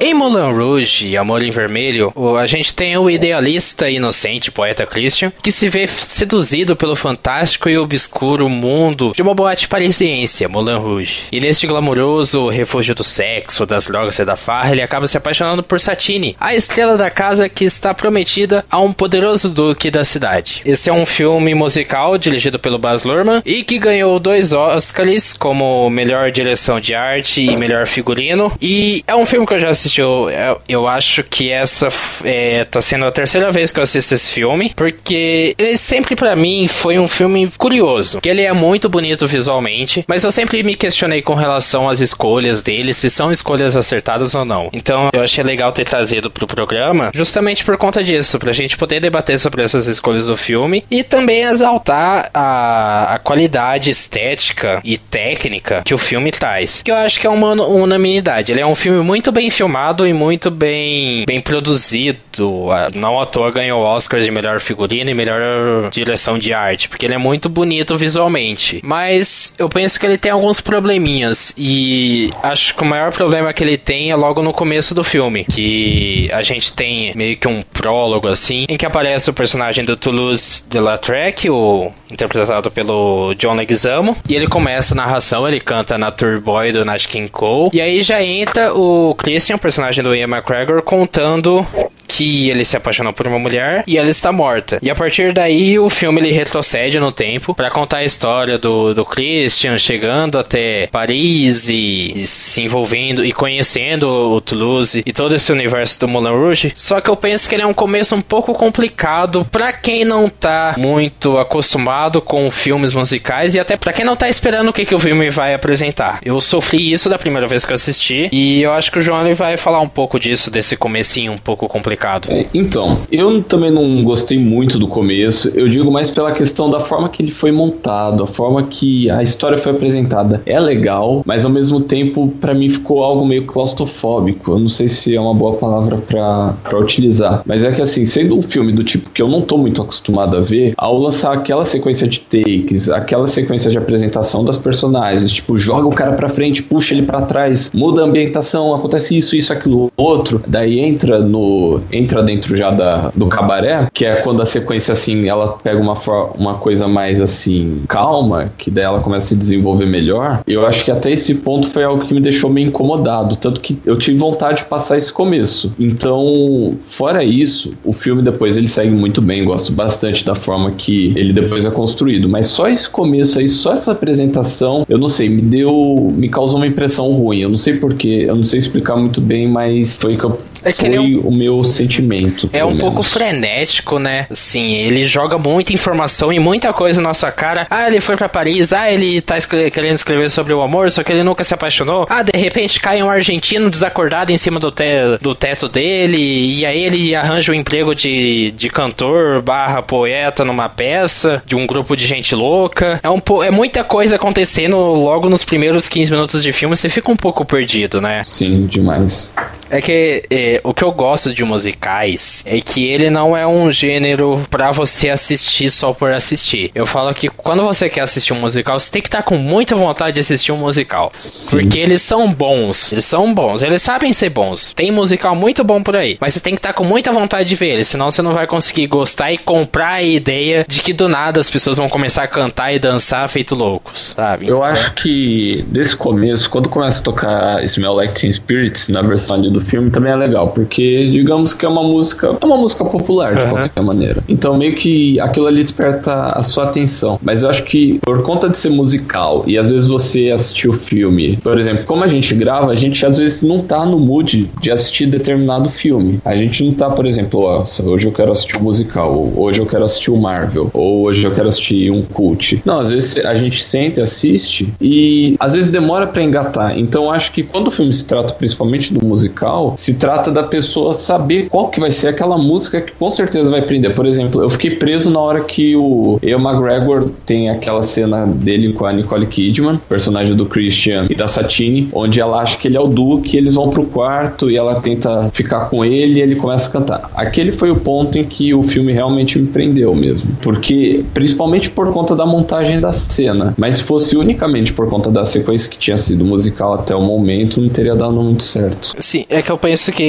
Em Moulin Rouge, Amor em Vermelho, a gente tem o idealista inocente poeta Christian, que se vê seduzido pelo fantástico e obscuro mundo de uma boate parisiense, Moulin Rouge. E neste glamouroso refúgio do sexo, das drogas e da farra, ele acaba se apaixonando por Satine, a estrela da casa que está prometida a um poderoso duque da cidade. Esse é um filme musical dirigido pelo Baz Luhrmann e que ganhou dois Oscars como melhor direção de arte e melhor figurino. E é um filme que eu já assisti eu, eu, eu acho que essa é, tá sendo a terceira vez que eu assisto esse filme, porque ele sempre para mim foi um filme curioso, que ele é muito bonito visualmente, mas eu sempre me questionei com relação às escolhas dele, se são escolhas acertadas ou não. Então eu achei legal ter trazido pro programa, justamente por conta disso, pra gente poder debater sobre essas escolhas do filme e também exaltar a, a qualidade estética e técnica que o filme traz, que eu acho que é uma unanimidade. Ele é um filme muito bem filmado e muito bem, bem produzido. Não à toa ganhou Oscars de melhor figurino e melhor direção de arte, porque ele é muito bonito visualmente. Mas eu penso que ele tem alguns probleminhas e acho que o maior problema que ele tem é logo no começo do filme, que a gente tem meio que um prólogo assim, em que aparece o personagem do Toulouse de Lautrec, o interpretado pelo John Leguizamo, e ele começa a narração, ele canta na Tour Boy do Nat King Cole, e aí já entra o Christian personagem do Ian McGregor, contando que ele se apaixonou por uma mulher e ela está morta. E a partir daí o filme ele retrocede no tempo para contar a história do, do Christian chegando até Paris e, e, se envolvendo e conhecendo o Toulouse e todo esse universo do Moulin Rouge. Só que eu penso que ele é um começo um pouco complicado para quem não tá muito acostumado com filmes musicais e até para quem não tá esperando o que, que o filme vai apresentar. Eu sofri isso da primeira vez que eu assisti e eu acho que o João vai falar um pouco disso, desse comecinho um pouco complicado. É, então, eu também não gostei muito do começo, eu digo mais pela questão da forma que ele foi montado, a forma que a história foi apresentada. É legal, mas ao mesmo tempo, para mim ficou algo meio claustrofóbico. Eu não sei se é uma boa palavra para utilizar, mas é que assim, sendo um filme do tipo que eu não tô muito acostumado a ver, ao lançar aquela sequência de takes, aquela sequência de apresentação das personagens, tipo, joga o cara pra frente, puxa ele para trás, muda a ambientação, acontece isso, isso, aquilo, outro, daí entra no entra dentro já da, do cabaré, que é quando a sequência assim, ela pega uma, uma coisa mais assim, calma, que daí ela começa a se desenvolver melhor. Eu acho que até esse ponto foi algo que me deixou meio incomodado, tanto que eu tive vontade de passar esse começo. Então, fora isso, o filme depois ele segue muito bem, gosto bastante da forma que ele depois é construído, mas só esse começo aí, só essa apresentação, eu não sei, me deu, me causou uma impressão ruim. Eu não sei porquê, eu não sei explicar muito bem, mas foi que eu é que foi é um, o meu sentimento. É um menos. pouco frenético, né? Sim, ele joga muita informação e muita coisa na nossa cara. Ah, ele foi para Paris. Ah, ele tá escre querendo escrever sobre o amor, só que ele nunca se apaixonou. Ah, de repente cai um argentino desacordado em cima do, te do teto dele. E aí ele arranja um emprego de, de cantor barra poeta numa peça de um grupo de gente louca. É, um é muita coisa acontecendo logo nos primeiros 15 minutos de filme. Você fica um pouco perdido, né? Sim, demais. É que é, o que eu gosto de musicais é que ele não é um gênero para você assistir só por assistir. Eu falo que quando você quer assistir um musical, você tem que estar tá com muita vontade de assistir um musical. Sim. Porque eles são bons. Eles são bons. Eles sabem ser bons. Tem musical muito bom por aí. Mas você tem que estar tá com muita vontade de ver ele. Senão você não vai conseguir gostar e comprar a ideia de que do nada as pessoas vão começar a cantar e dançar feito loucos, sabe? Eu acho que desse começo, quando começa a tocar Smell Like Teen Spirits na versão do filme também é legal legal, porque digamos que é uma música, é uma música popular de uhum. qualquer maneira. Então meio que aquilo ali desperta a sua atenção. Mas eu acho que por conta de ser musical e às vezes você assistir o filme, por exemplo, como a gente grava, a gente às vezes não tá no mood de assistir determinado filme. A gente não tá, por exemplo, ó, hoje eu quero assistir um musical, ou hoje eu quero assistir um Marvel, ou hoje eu quero assistir um cult. Não, às vezes a gente sente, assiste e às vezes demora para engatar. Então acho que quando o filme se trata principalmente do musical, se trata da pessoa saber qual que vai ser aquela música que com certeza vai prender. Por exemplo, eu fiquei preso na hora que o Ewan McGregor tem aquela cena dele com a Nicole Kidman, personagem do Christian e da Satine, onde ela acha que ele é o Duke, eles vão pro quarto e ela tenta ficar com ele e ele começa a cantar. Aquele foi o ponto em que o filme realmente me prendeu mesmo. Porque, principalmente por conta da montagem da cena. Mas se fosse unicamente por conta da sequência que tinha sido musical até o momento, não teria dado muito certo. Sim, é que eu penso que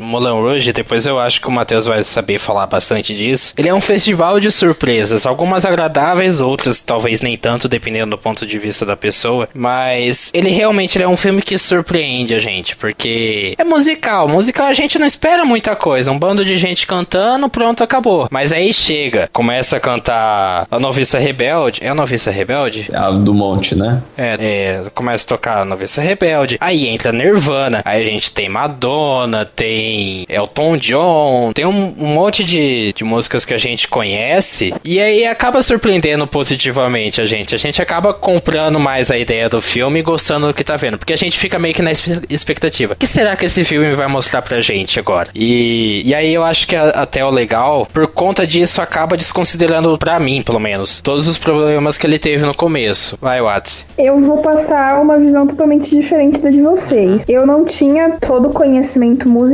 Moulin Rouge, depois eu acho que o Matheus vai saber falar bastante disso. Ele é um festival de surpresas, algumas agradáveis, outras talvez nem tanto, dependendo do ponto de vista da pessoa. Mas ele realmente ele é um filme que surpreende a gente, porque é musical. Musical a gente não espera muita coisa. Um bando de gente cantando, pronto, acabou. Mas aí chega, começa a cantar A Noviça Rebelde. É a Noviça Rebelde? É a do Monte, né? É, é, começa a tocar A Noviça Rebelde. Aí entra Nirvana. Aí a gente tem Madonna, tem Elton John, tem um, um monte de, de músicas que a gente conhece. E aí acaba surpreendendo positivamente a gente. A gente acaba comprando mais a ideia do filme e gostando do que tá vendo. Porque a gente fica meio que na expectativa. O que será que esse filme vai mostrar pra gente agora? E, e aí eu acho que a, até o legal, por conta disso, acaba desconsiderando, pra mim, pelo menos, todos os problemas que ele teve no começo. Vai, Watts. Eu vou passar uma visão totalmente diferente da de vocês. Eu não tinha todo o conhecimento musical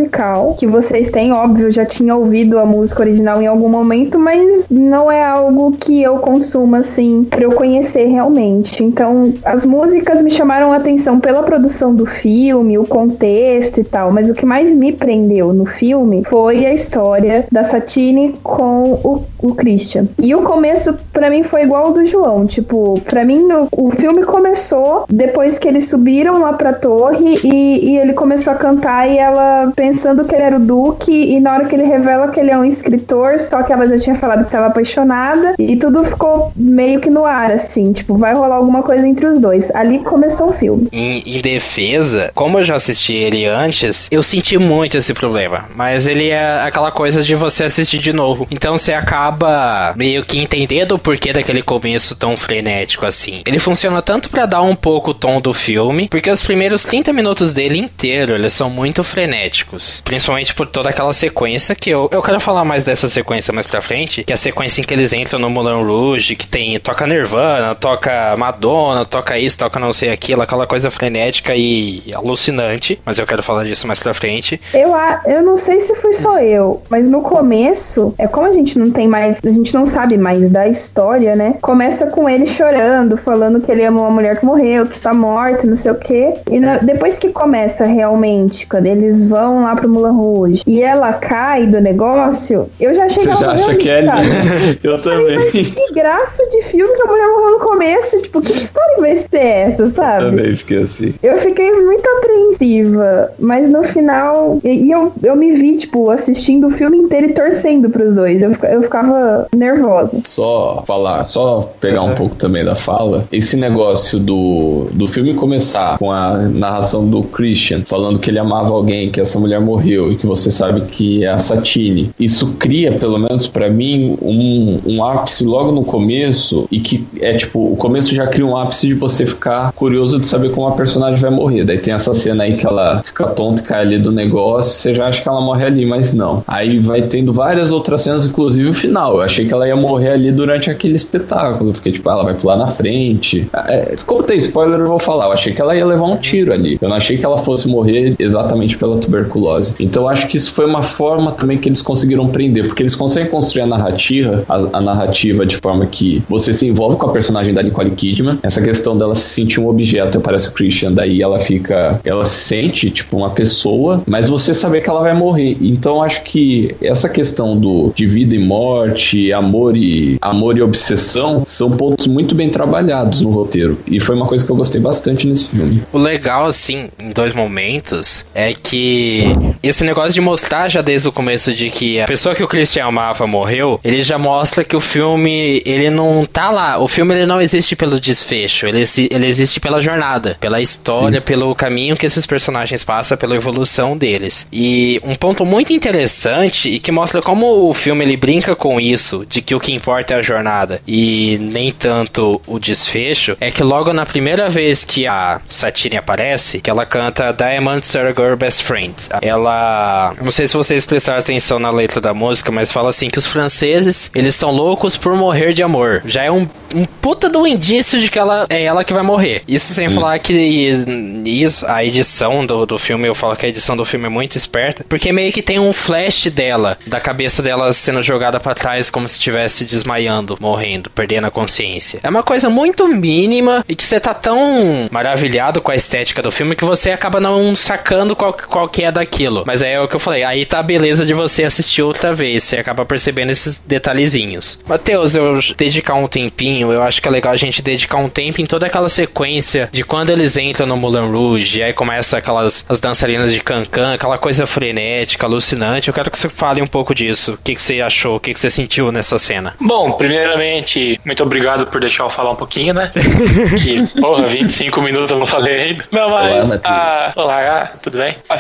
que vocês têm, óbvio, já tinha ouvido a música original em algum momento, mas não é algo que eu consumo assim para eu conhecer realmente. Então, as músicas me chamaram a atenção pela produção do filme, o contexto e tal, mas o que mais me prendeu no filme foi a história da Satine com o, o Christian. E o começo para mim foi igual ao do João, tipo, para mim o, o, filme começou depois que eles subiram lá pra torre e, e ele começou a cantar e ela pensando que ele era o Duque e na hora que ele revela que ele é um escritor, só que ela já tinha falado que estava apaixonada e tudo ficou meio que no ar assim, tipo, vai rolar alguma coisa entre os dois. Ali começou o filme. Em, em defesa, como eu já assisti ele antes, eu senti muito esse problema, mas ele é aquela coisa de você assistir de novo. Então você acaba meio que entendendo o porquê daquele começo tão frenético assim. Ele funciona tanto para dar um pouco o tom do filme, porque os primeiros 30 minutos dele inteiro, eles são muito frenéticos, principalmente por toda aquela sequência que eu, eu quero falar mais dessa sequência mais pra frente, que é a sequência em que eles entram no Moulin Rouge, que tem toca Nirvana, toca Madonna, toca isso, toca não sei aquilo, aquela coisa frenética e alucinante, mas eu quero falar disso mais pra frente. Eu, eu não sei se fui só eu, mas no começo, é como a gente não tem mais, a gente não sabe mais da história, né? Começa com ele chorando, falando que ele ama uma mulher que morreu, que está morta, não sei o quê. E na, depois que começa realmente, quando eles vão lá pro Mulan Rouge e ela cai do negócio, eu já achei Você que ela já acha que é <laughs> Eu também. Mas, que graça de filme que a mulher morreu no começo. Tipo, que história vai ser essa, sabe? Eu também fiquei assim. Eu fiquei muito apreensiva, mas no final. E, eu, eu me vi, tipo, assistindo o filme inteiro e torcendo pros dois. Eu, eu ficava nervosa. Só falar, só pegar um pouco também da fala. Esse negócio do, do filme começar com a narração do Christian falando que ele amava alguém, que essa mulher morreu e que você sabe que é a Satine. Isso cria, pelo menos para mim, um, um ápice logo no começo e que é tipo, o começo já cria um ápice de você ficar curioso de saber como a personagem vai morrer. Daí tem essa cena aí que ela fica tonta e cai ali do negócio, você já acha que ela morre ali, mas não. Aí vai tendo várias outras cenas, inclusive o final. Eu achei que ela ia morrer ali durante aquele espetáculo. Fiquei tipo, ah, ela vai pular na frente. É, como tem spoiler, eu vou falar. Eu achei que ela ia levar um tiro ali. Eu não achei que ela fosse morrer exatamente pela tuberculose. Então acho que isso foi uma forma também que eles conseguiram prender, porque eles conseguem construir a narrativa, a, a narrativa de forma que você se envolve com a personagem da Nicole Kidman. Essa questão dela se sentir um objeto, parece o Christian, daí ela fica, ela se sente tipo uma pessoa, mas você saber que ela vai morrer. Então acho que essa questão do de vida e morte, amor e amor e obsessão são pontos muito bem trabalhados no roteiro. E foi uma coisa que eu gostei bastante nesse filme. O legal, assim, em dois momentos, é que Esse negócio de mostrar já desde o começo de que a pessoa que o Christian amava morreu, ele já mostra que o filme, ele não tá lá. O filme ele não existe pelo desfecho, ele, ele existe pela jornada, pela história, Sim. pelo caminho que esses personagens passam, pela evolução deles. E um ponto muito interessante e que mostra como o filme ele brinca com isso, de que o que importa é a jornada e nem tanto o desfecho, é que logo na primeira vez que a Satine aparece, que ela canta Diamond Surrogate Best Friend. Ela. Não sei se vocês prestaram atenção na letra da música, mas fala assim que os franceses, eles são loucos por morrer de amor. Já é um, um puta do indício de que ela é ela que vai morrer. Isso sem hum. falar que isso, a edição do, do filme, eu falo que a edição do filme é muito esperta, porque meio que tem um flash dela, da cabeça dela sendo jogada para trás como se estivesse desmaiando, morrendo, perdendo a consciência. É uma coisa muito mínima e que você tá tão maravilhado com a estética do filme que você acaba não sacando qual, qual que é daquilo. Mas é o que eu falei, aí tá a beleza de você assistir outra vez, você acaba percebendo esses detalhezinhos. Matheus, eu dedicar um tempinho, eu acho que é legal a gente dedicar um tempo em toda aquela sequência de quando eles entram no Moulin Rouge, e aí começa aquelas as dançarinas de cancan, aquela coisa frenética, alucinante. Eu quero que você fale um pouco disso. O que, que você achou, o que, que você sentiu nessa cena? Bom, primeiramente, muito obrigado por deixar eu falar um pouquinho, né? <laughs> que, porra, 25 minutos eu não falei ainda. Não, mas. Olá, a... Olá, tudo bem? A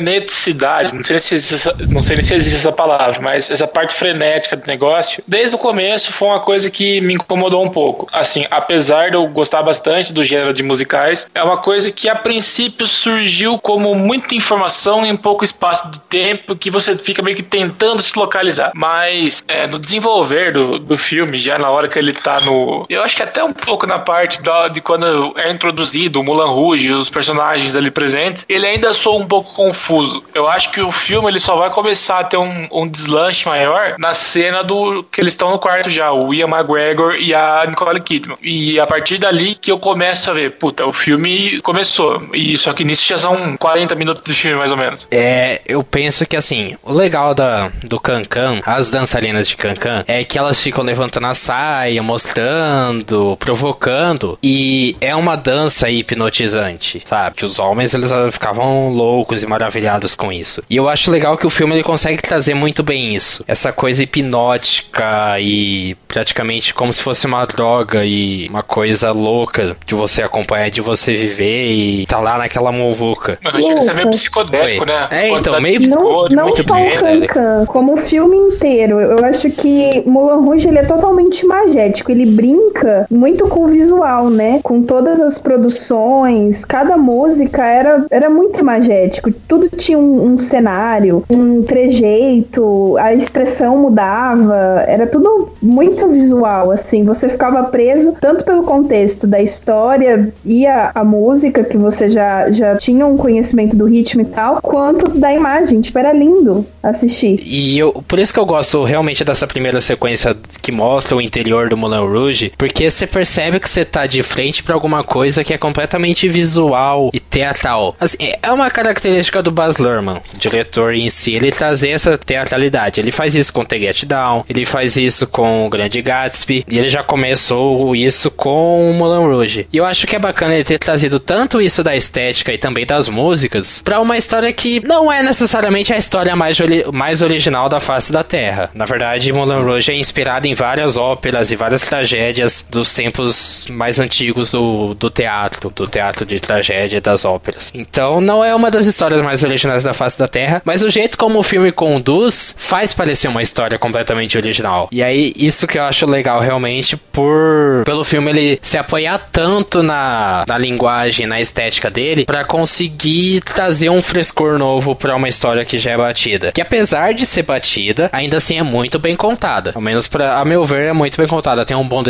freneticidade, não sei, se existe, não sei se existe essa palavra, mas essa parte frenética do negócio, desde o começo foi uma coisa que me incomodou um pouco. Assim, apesar de eu gostar bastante do gênero de musicais, é uma coisa que a princípio surgiu como muita informação em pouco espaço de tempo que você fica meio que tentando se localizar. Mas é, no desenvolver do, do filme, já na hora que ele tá no. Eu acho que até um pouco na parte da, de quando é introduzido o Mulan Rouge, os personagens ali presentes, ele ainda sou um pouco confuso. Eu acho que o filme ele só vai começar a ter um, um deslanche maior na cena do que eles estão no quarto já, o Ian McGregor e a Nicole Kidman. E a partir dali que eu começo a ver, puta, o filme começou. E só que nisso já são 40 minutos de filme, mais ou menos. É, eu penso que assim, o legal da, do Cancan, as dançarinas de Cancan, é que elas ficam levantando a saia, mostrando, provocando. E é uma dança hipnotizante, sabe? Que os homens eles ficavam loucos e maravilhados com isso. E eu acho legal que o filme ele consegue trazer muito bem isso. Essa coisa hipnótica e praticamente como se fosse uma droga e uma coisa louca de você acompanhar, de você viver e tá lá naquela muvuca. Mas a ser meio psicodélico, né? É, então, meio psicodélico. Não, não só o Cancan, como o filme inteiro. Eu acho que Mulan Rouge ele é totalmente magético. Ele brinca muito com o visual, né? Com todas as produções, cada música era, era muito magético. Tudo tinha um, um cenário, um trejeito, a expressão mudava. Era tudo muito visual, assim. Você ficava preso tanto pelo contexto da história e a, a música, que você já, já tinha um conhecimento do ritmo e tal, quanto da imagem. Tipo, era lindo assistir. E eu, por isso que eu gosto realmente dessa primeira sequência que mostra o interior do Moulin Rouge, porque você percebe que você tá de frente para alguma coisa que é completamente visual e teatral. Assim, é uma característica do Baz Luhrmann, diretor em si, ele trazer essa teatralidade. Ele faz isso com The Get Down, ele faz isso com o Grande Gatsby, e ele já começou isso com o Moulin Rouge. E eu acho que é bacana ele ter trazido tanto isso da estética e também das músicas para uma história que não é necessariamente a história mais, mais original da face da Terra. Na verdade, Moulin Rouge é inspirado em várias óperas e várias tragédias dos tempos mais antigos do, do teatro, do teatro de tragédia das óperas. Então, não é uma das histórias mais originais da face da Terra, mas o jeito como o filme conduz faz parecer uma história completamente original. E aí, isso que eu acho legal realmente por pelo filme ele se apoiar tanto na, na linguagem, na estética dele, para conseguir trazer um frescor novo para uma história que já é batida. Que apesar de ser batida, ainda assim é muito bem contada. Ao menos para a meu ver é muito bem contada. Tem um bom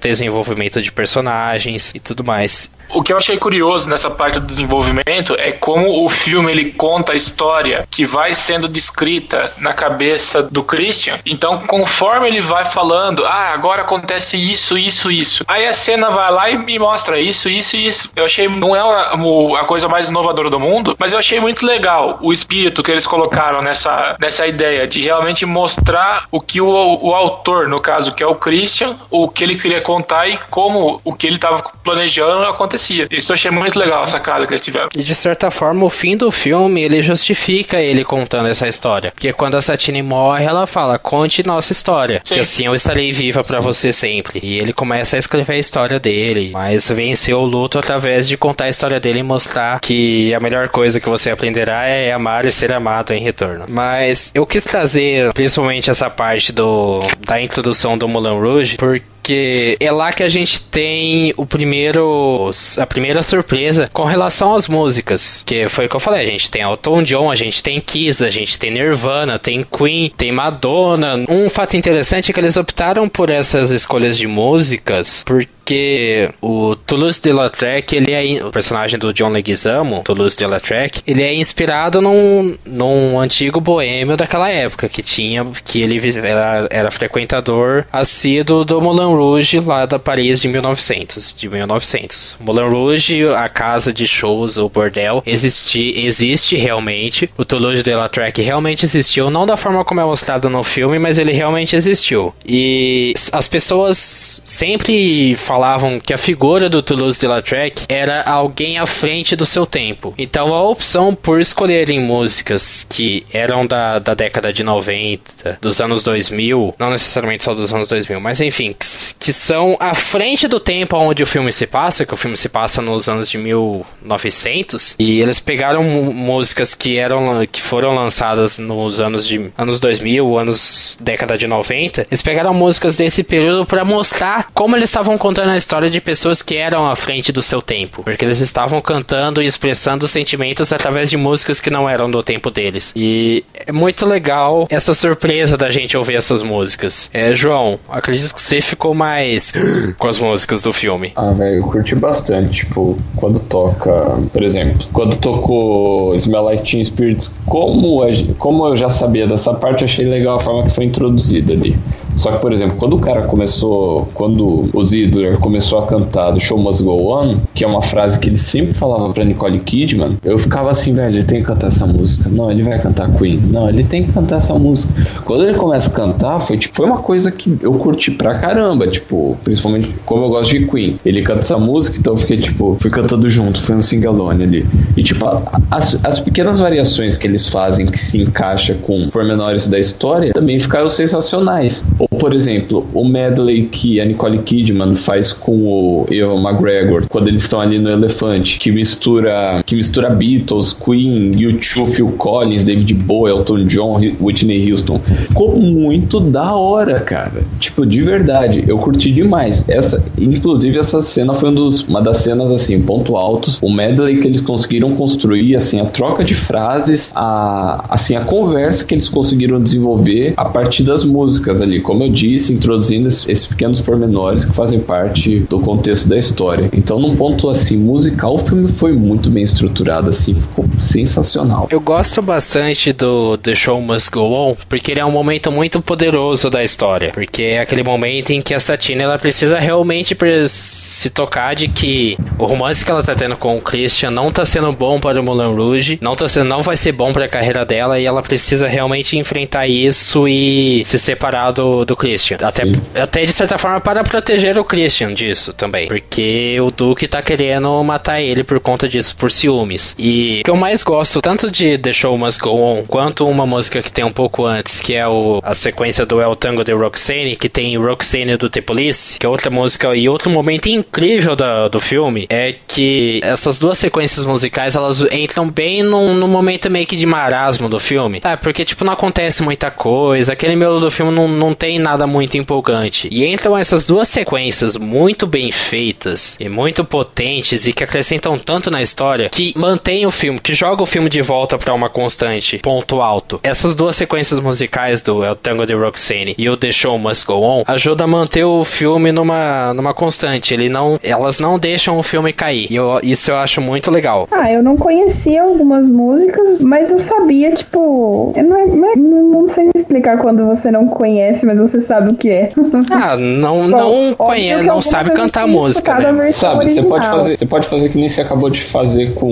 desenvolvimento de personagens e tudo mais. O que eu achei curioso nessa parte do desenvolvimento é como o filme ele conta a história que vai sendo descrita na cabeça do Christian. Então, conforme ele vai falando, ah, agora acontece isso, isso, isso. Aí a cena vai lá e me mostra isso, isso e isso. Eu achei, não é a, coisa mais inovadora do mundo, mas eu achei muito legal o espírito que eles colocaram nessa, nessa ideia de realmente mostrar o que o, o autor, no caso, que é o Christian, o que ele queria contar e como o que ele estava planejando acontecer acontecia. Isso eu achei muito legal a sacada que eles tiveram. E de certa forma, o fim do filme, ele justifica ele contando essa história. Porque quando a Satine morre, ela fala, conte nossa história. Sim. Que assim eu estarei viva para você sempre. E ele começa a escrever a história dele. Mas venceu o luto através de contar a história dele e mostrar que a melhor coisa que você aprenderá é amar e ser amado em retorno. Mas eu quis trazer principalmente essa parte do da introdução do Moulin Rouge, porque porque é lá que a gente tem o primeiro a primeira surpresa com relação às músicas, que foi o que eu falei, a gente tem Elton John, a gente tem Kiss, a gente tem Nirvana, tem Queen, tem Madonna. Um fato interessante é que eles optaram por essas escolhas de músicas porque porque o Toulouse-Lautrec, ele é o personagem do John Leguizamo, Toulouse-Lautrec, ele é inspirado num, num antigo boêmio daquela época que tinha que ele era, era frequentador assíduo do Moulin Rouge lá da Paris de 1900, de 1900. Moulin Rouge, a casa de shows, o bordel, existe, existe realmente. O Toulouse-Lautrec realmente existiu, não da forma como é mostrado no filme, mas ele realmente existiu. E as pessoas sempre falavam que a figura do Toulouse-Lautrec era alguém à frente do seu tempo. Então a opção por escolherem músicas que eram da, da década de 90, dos anos 2000, não necessariamente só dos anos 2000, mas enfim, que, que são à frente do tempo onde o filme se passa, que o filme se passa nos anos de 1900, e eles pegaram músicas que eram que foram lançadas nos anos de anos 2000, anos década de 90, eles pegaram músicas desse período para mostrar como eles estavam contando contando a história de pessoas que eram à frente do seu tempo, porque eles estavam cantando e expressando sentimentos através de músicas que não eram do tempo deles. E é muito legal essa surpresa da gente ouvir essas músicas. É, João, acredito que você ficou mais <gasps> com as músicas do filme. Ah, velho, eu curti bastante. Tipo, quando toca, por exemplo, quando tocou Smell Like Teen Spirits, como, como eu já sabia dessa parte, achei legal a forma que foi introduzida ali. Só que, por exemplo, quando o cara começou, quando o Zidler começou a cantar do Show Must Go On, que é uma frase que ele sempre falava pra Nicole Kidman, eu ficava assim, velho, ele tem que cantar essa música. Não, ele vai cantar Queen. Não, ele tem que cantar essa música. Quando ele começa a cantar, foi tipo, foi uma coisa que eu curti pra caramba, tipo, principalmente como eu gosto de Queen. Ele canta essa música, então eu fiquei tipo, fui cantando junto, foi um singalone ali. E tipo, as, as pequenas variações que eles fazem que se encaixa com pormenores da história também ficaram sensacionais. Ou, por exemplo, o medley que a Nicole Kidman faz com o Evan McGregor, quando eles estão ali no Elefante, que mistura, que mistura Beatles, Queen, U2, Phil Collins, David Bowie, Elton John, Whitney Houston. Ficou muito da hora, cara. Tipo, de verdade, eu curti demais. Essa, inclusive, essa cena foi um dos, uma das cenas, assim, ponto altos. O medley que eles conseguiram construir, assim, a troca de frases, a, assim, a conversa que eles conseguiram desenvolver a partir das músicas ali como eu disse, introduzindo esses pequenos pormenores que fazem parte do contexto da história. Então, num ponto assim musical, o filme foi muito bem estruturado, assim, ficou sensacional. Eu gosto bastante do The Show Must Go On, porque ele é um momento muito poderoso da história, porque é aquele momento em que a Satine ela precisa realmente se tocar de que o romance que ela tá tendo com o Christian não tá sendo bom para o Moulin Rouge, não tá sendo, não vai ser bom para a carreira dela e ela precisa realmente enfrentar isso e se separar do do, Christian. Até, até de certa forma para proteger o Christian disso também. Porque o Duke tá querendo matar ele por conta disso, por ciúmes. E o que eu mais gosto, tanto de The Show Must Go On, quanto uma música que tem um pouco antes, que é o, a sequência do El Tango de Roxane, que tem Roxane do The Police, que é outra música e outro momento incrível do, do filme, é que essas duas sequências musicais, elas entram bem num, num momento meio que de marasmo do filme. Tá, porque, tipo, não acontece muita coisa, aquele meio do filme não, não tem nada muito empolgante. E entram essas duas sequências muito bem feitas e muito potentes e que acrescentam tanto na história que mantém o filme, que joga o filme de volta para uma constante, ponto alto. Essas duas sequências musicais do El Tango de Roxane e o The Show Must Go On ajudam a manter o filme numa, numa constante. Ele não, elas não deixam o filme cair. E eu, isso eu acho muito legal. Ah, eu não conhecia algumas músicas, mas eu sabia, tipo. Eu não, é, não, é, não sei explicar quando você não conhece, mas você sabe o que é. Ah, não, <laughs> não conhece, não sabe cantar música. Né? Sabe, você pode, fazer, você pode fazer que nem você acabou de fazer com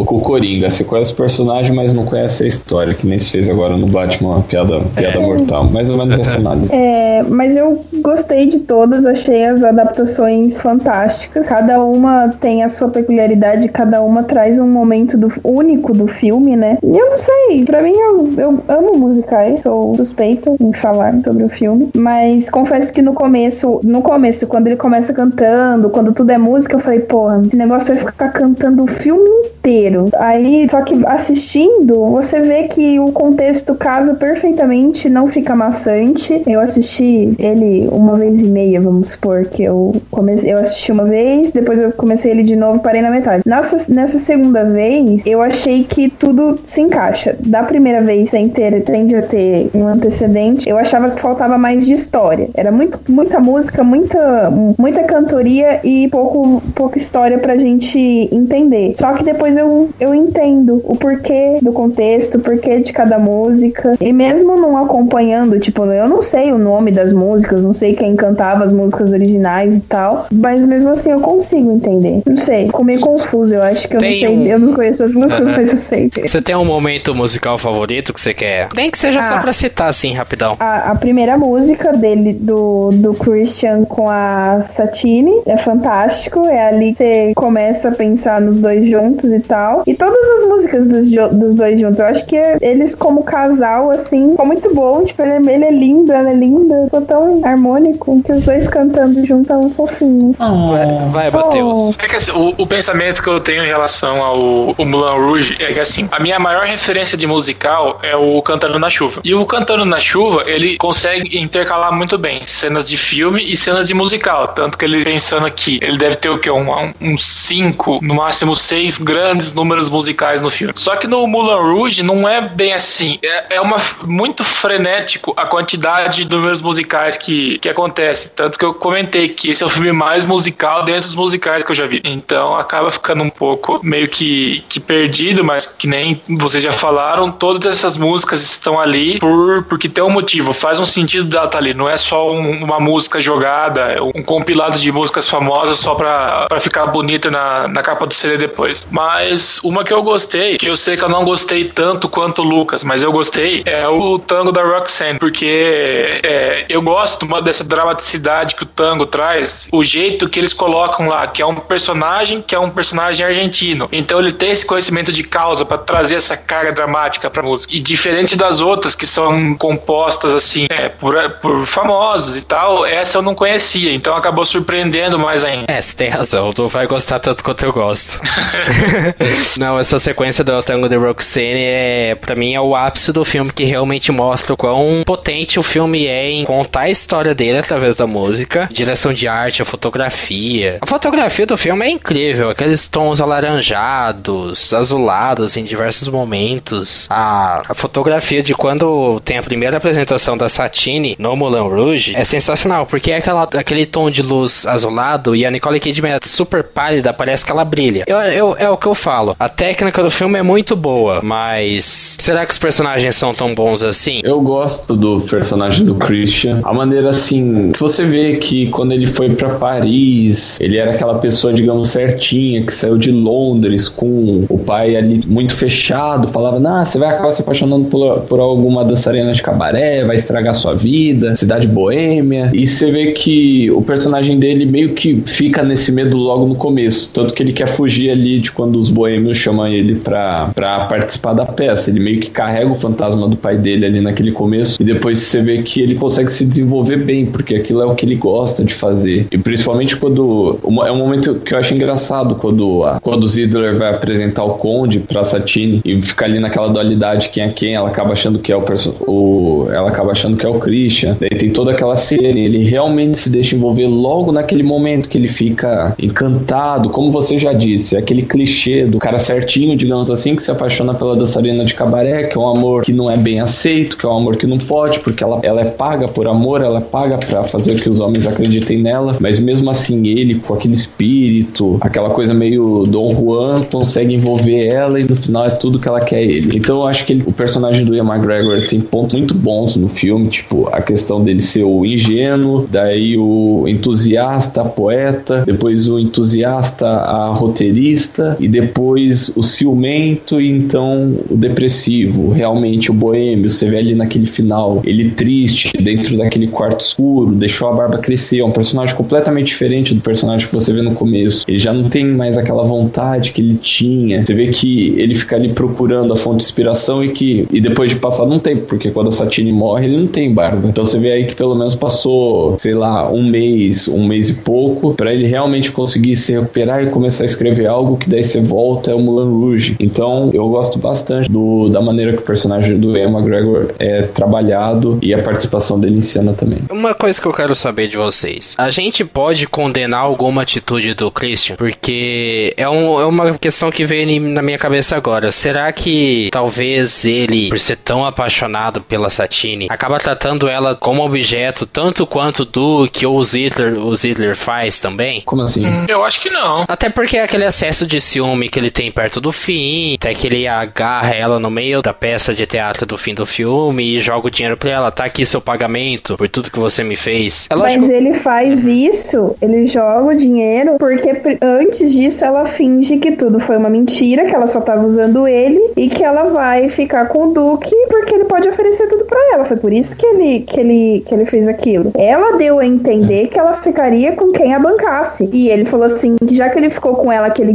o, com o Coringa. Você conhece o personagem, mas não conhece a história, que nem se fez agora no Batman, piada, piada é. mortal. Mais ou menos essa <laughs> análise. É, mas eu gostei de todas, achei as adaptações fantásticas. Cada uma tem a sua peculiaridade, cada uma traz um momento do, único do filme, né? E eu não sei, pra mim eu, eu amo musicais, sou suspeita em falar sobre o filme, mas confesso que no começo, no começo, quando ele começa cantando, quando tudo é música, eu falei, porra, esse negócio vai ficar cantando o filme inteiro. Aí, só que assistindo, você vê que o contexto casa perfeitamente, não fica maçante. Eu assisti ele uma vez e meia, vamos supor, que eu comecei, eu assisti uma vez, depois eu comecei ele de novo, parei na metade. Nessa, nessa segunda vez, eu achei que tudo se encaixa. Da primeira vez, sem ter, sem já ter um antecedente, eu achava que faltava mais de história. Era muito, muita música, muita, muita cantoria e pouco, pouca história pra gente entender. Só que depois eu, eu entendo o porquê do contexto, o porquê de cada música. E mesmo não acompanhando, tipo, eu não sei o nome das músicas, não sei quem cantava as músicas originais e tal, mas mesmo assim eu consigo entender. Não sei, ficou meio confuso. Eu acho que eu tem não sei, um... eu não conheço as músicas, mas eu sei. Você tem um momento musical favorito que você quer? Nem que seja ah, só pra citar, assim, rapidão. A, a, primeira música dele, do, do Christian com a Satine, é fantástico. É ali que você começa a pensar nos dois juntos e tal. E todas as músicas dos, dos dois juntos, eu acho que eles, como casal, assim, ficou muito bom. Tipo, ele, ele é lindo, ela é linda. Ficou tão harmônico que os dois cantando juntos é um fofinho. Oh, vai, Matheus. É que assim, o, o, pensamento que eu tenho em relação ao Moulin Rouge é que assim, a minha maior referência de musical é o Cantando na Chuva. E o Cantando na Chuva, ele consegue intercalar muito bem cenas de filme e cenas de musical. Tanto que ele pensando aqui, ele deve ter o que? Um, um cinco, no máximo seis grandes números musicais no filme. Só que no Moulin Rouge não é bem assim. É, é uma muito frenético a quantidade de números musicais que, que acontece. Tanto que eu comentei que esse é o filme mais musical dentro dos musicais que eu já vi. Então acaba ficando um pouco meio que, que perdido, mas que nem vocês já falaram, todas essas músicas estão ali por porque tem um motivo, faz um sentido dela estar tá ali. Não é só um, uma música jogada, um compilado de músicas famosas só pra, pra ficar bonita na, na capa do CD depois. Mas uma que eu gostei, que eu sei que eu não gostei tanto quanto o Lucas, mas eu gostei, é o tango da Roxanne, porque é, eu gosto dessa dramaticidade que o tango traz, o jeito que eles colocam lá, que é um personagem que é um personagem argentino. Então ele tem esse conhecimento de causa para trazer essa carga dramática pra música. E diferente das outras que são compostas assim, é, por, por famosos e tal, essa eu não conhecia, então acabou surpreendendo mais ainda. É, você tem razão, tu vai gostar tanto quanto eu gosto. <laughs> <laughs> não, essa sequência do Tango de Roxane é, pra mim, é o ápice do filme que realmente mostra o quão potente o filme é em contar a história dele através da música, direção de arte, a fotografia. A fotografia do filme é incrível, aqueles tons alaranjados, azulados em diversos momentos. A, a fotografia de quando tem a primeira apresentação da Satine no Moulin Rouge é sensacional, porque é aquela, aquele tom de luz azulado e a Nicole Kidman é super pálida, parece que ela brilha. Eu, eu, é o que eu falo. A técnica do filme é muito boa, mas será que os personagens são tão bons assim? Eu gosto do personagem do Christian. A maneira assim que você vê que quando ele foi para Paris, ele era aquela pessoa, digamos, certinha, que saiu de Londres com o pai ali muito fechado, falava: Nah, você vai acabar se apaixonando por, por alguma dançarina de cabaré, vai estragar sua vida, cidade boêmia. E você vê que o personagem dele meio que fica nesse medo logo no começo. Tanto que ele quer fugir ali de quando os boêmios chamam ele pra, pra participar da peça. Ele meio que carrega o fantasma do pai dele ali naquele começo. E depois você vê que ele consegue se desenvolver bem, porque aquilo é o que ele gosta de fazer. E principalmente quando. É um momento que eu acho engraçado quando, a, quando o Zidler vai apresentar o Conde pra Satine e fica ali naquela dualidade quem é quem, ela acaba achando que é o, o ela acaba achando que é o Christian. Daí tem toda aquela cena, ele realmente se deixa envolver logo naquele momento que ele fica encantado, como você já disse, aquele clichê do cara certinho de digamos assim, que se apaixona pela dançarina de cabaré, que é um amor que não é bem aceito, que é um amor que não pode, porque ela, ela é paga por amor, ela é paga para fazer que os homens acreditem nela, mas mesmo assim ele, com aquele espírito, aquela coisa meio Dom Juan, consegue envolver ela e no final é tudo que ela quer ele. Então eu acho que ele, o personagem do Ian McGregor tem pontos muito bons no filme, tipo a questão dele ser o ingênuo, daí o entusiasta, poeta, depois o entusiasta, a roteirista e depois o ciumento e então o depressivo, realmente o boêmio, você vê ali naquele final, ele triste, dentro daquele quarto escuro, deixou a barba crescer, é um personagem completamente diferente do personagem que você vê no começo. Ele já não tem mais aquela vontade que ele tinha. Você vê que ele fica ali procurando a fonte de inspiração e que e depois de passar um tempo, porque quando a Satine morre, ele não tem barba. Então você vê aí que pelo menos passou, sei lá, um mês, um mês e pouco, para ele realmente conseguir se recuperar e começar a escrever algo que daí você volta é o Mulan Rouge. Então eu gosto bastante do, da maneira que o personagem do Ian McGregor é trabalhado e a participação dele em cena também. Uma coisa que eu quero saber de vocês: a gente pode condenar alguma atitude do Christian? Porque é, um, é uma questão que veio na minha cabeça agora. Será que talvez ele, por ser tão apaixonado pela Satine, acaba tratando ela como objeto tanto quanto o Duke ou o Zidler, o Zidler faz também? Como assim? Hum, eu acho que não. Até porque é aquele excesso de ciúme que ele tem perto do fim, até que ele agarra ela no meio da peça de teatro do fim do filme e joga o dinheiro pra ela. Tá aqui seu pagamento por tudo que você me fez. É Mas ele faz isso, ele joga o dinheiro porque antes disso ela finge que tudo foi uma mentira, que ela só tava usando ele e que ela vai ficar com o Duque porque ele pode oferecer tudo para ela. Foi por isso que ele, que, ele, que ele fez aquilo. Ela deu a entender que ela ficaria com quem a bancasse. E ele falou assim que já que ele ficou com ela aquele,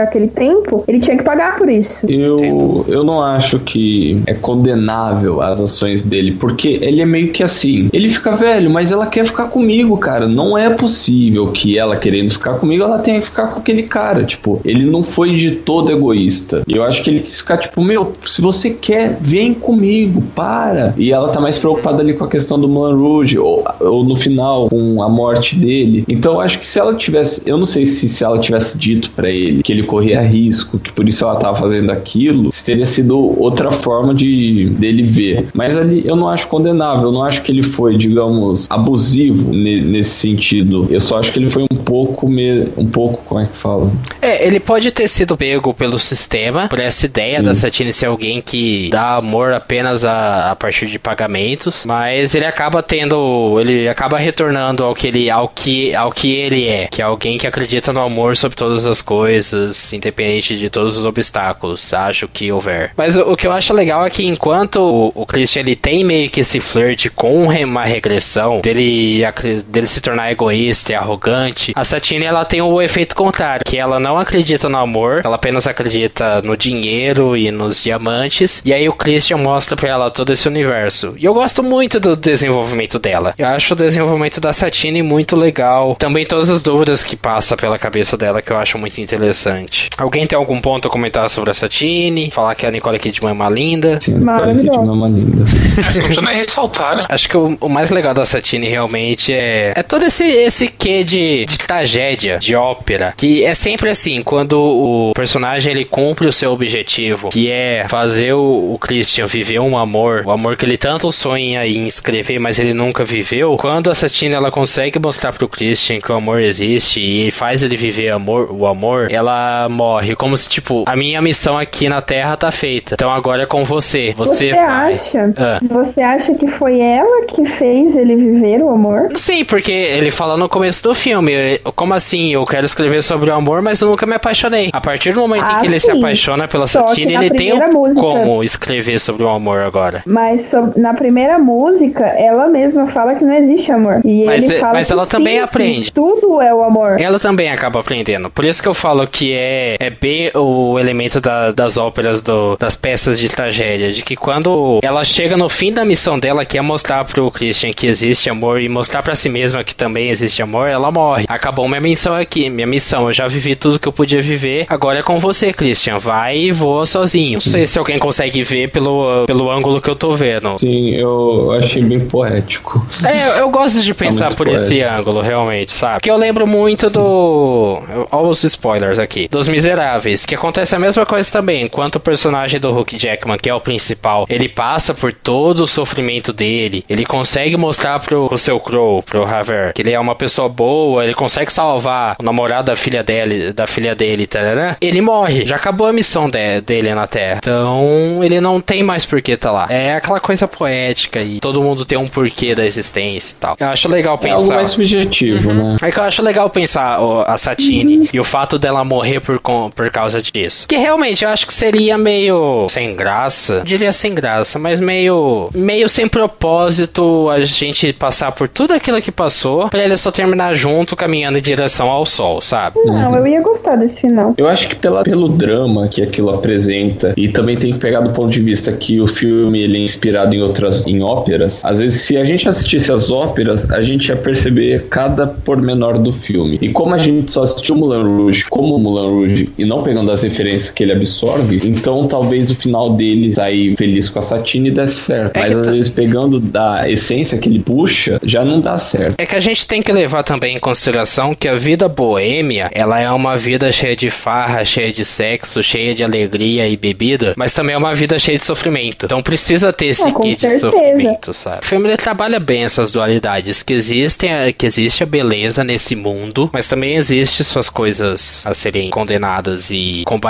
aquele tempo, ele tinha que pagar por isso. Eu, eu não acho que é condenável as ações dele, porque ele é meio que assim. Ele fica velho, mas ela quer ficar comigo, cara. Não é possível que ela querendo ficar comigo, ela tenha que ficar com aquele cara. Tipo, ele não foi de todo egoísta. E eu acho que ele quis ficar tipo, meu, se você quer, vem comigo, para. E ela tá mais preocupada ali com a questão do Mulan Rouge, ou, ou no final, com a morte dele. Então eu acho que se ela tivesse, eu não sei se, se ela tivesse dito para ele que ele corria risco, que por isso ela tava fazendo aquilo, se teria sido outra forma de dele ver. Mas ali eu não acho condenável, eu não acho que ele foi, digamos, abusivo nesse sentido. Eu só acho que ele foi um pouco, me, um pouco, como é que fala? É, ele pode ter sido pego pelo sistema, por essa ideia Sim. da Satine ser alguém que dá amor apenas a, a partir de pagamentos, mas ele acaba tendo, ele acaba retornando ao que ele, ao que, ao que ele é, que é alguém que acredita no amor sobre todas as coisas, independente de todos os obstáculos, acho que houver. Mas o, o que eu acho legal é que enquanto o, o Christian ele tem meio que esse flirt com uma regressão dele, dele se tornar egoísta e arrogante, a Satine ela tem o efeito contrário, que ela não acredita no amor, ela apenas acredita no dinheiro e nos diamantes. E aí o Christian mostra pra ela todo esse universo. E eu gosto muito do desenvolvimento dela. Eu acho o desenvolvimento da Satine muito legal. Também todas as dúvidas que passa pela cabeça dela que eu acho muito interessante. Alguém tem algum ponto a comentar sobre a Satine? Falar que a Nicole Kidman é uma linda? Sim, a Nicole Kidman é uma linda. <laughs> Acho que ressaltar, né? Acho que o, o, mais legal da Satine realmente é, é todo esse, esse quê de, de tragédia, de ópera, que é sempre assim, quando o personagem ele cumpre o seu objetivo, que é fazer o, o Christian viver um amor, o amor que ele tanto sonha em escrever, mas ele nunca viveu. Quando a Satine ela consegue mostrar pro Christian que o amor existe e faz ele viver amor, o amor, ela morre como se tipo, a minha missão aqui na Terra tá feita. Então agora é com você. Você, você vai. acha? Ah. Você acha que foi ela que fez ele viver o amor? Sim, porque ele fala no começo do filme, como assim? Eu quero escrever sobre o amor, mas eu nunca me apaixonei. A partir do momento ah, em que ele sim. se apaixona pela Satine, ele tem música, como escrever sobre o amor agora. Mas so, na primeira música, ela mesma fala que não existe amor. E mas, ele fala mas ela também aprende. Tudo é o amor. Ela também acaba aprendendo. Por isso que eu falo que é, é bem o elemento da, das óperas, do, das peças de tragédia. De que quando ela chega no fim da missão dela, que é mostrar pro Christian que existe amor e mostrar para si mesma que também existe amor, ela morre. Acabou minha missão aqui, minha missão. Eu já vivi tudo que eu podia viver. Agora é com você, Christian. Vai e voa sozinho. Não sei se alguém consegue ver pelo, pelo ângulo que eu tô vendo. Sim, eu achei bem poético. É, eu, eu gosto de tá pensar tá por poético. esse ângulo, realmente, sabe? Que eu lembro muito Sim. do. Olha os spoilers aqui. Dos Miseráveis. Que acontece acontece a mesma coisa também. Enquanto o personagem do Hulk Jackman, que é o principal, ele passa por todo o sofrimento dele, ele consegue mostrar pro, pro seu Crow, pro Haver, que ele é uma pessoa boa, ele consegue salvar o namorado da filha dele, da filha dele, tá, ele morre. Já acabou a missão de, dele na Terra. Então, ele não tem mais porquê tá lá. É aquela coisa poética e todo mundo tem um porquê da existência e tal. Eu acho legal pensar. É algo mais subjetivo, uhum. né? É que eu acho legal pensar ó, a Satine uhum. <laughs> e o fato dela morrer por, por causa disso. Que realmente eu acho que seria meio sem graça. diria sem graça, mas meio meio sem propósito a gente passar por tudo aquilo que passou para ele só terminar junto caminhando em direção ao sol, sabe? Não, uhum. eu ia gostar desse final. Eu acho que pela, pelo drama que aquilo apresenta e também tem que pegar do ponto de vista que o filme ele é inspirado em outras em óperas. Às vezes se a gente assistisse as óperas, a gente ia perceber cada pormenor do filme. E como a gente só assistiu Mulan Rouge como Mulan Rouge e não pegando as referências que ele absorve, então talvez o final dele sair feliz com a Satine desse certo. É Mas às tá... vezes pegando da essência que ele puxa, já não dá certo. É que a gente tem que levar também em consideração que a vida boêmia, ela é uma vida cheia de farra, cheia de sexo, cheia de alegria e bebida, mas também é uma vida cheia de sofrimento. Então precisa ter esse é, kit de sofrimento, sabe? O filme trabalha bem essas dualidades que existem, que existe a beleza nesse mundo, mas também existe suas coisas a serem condenadas e combatidas.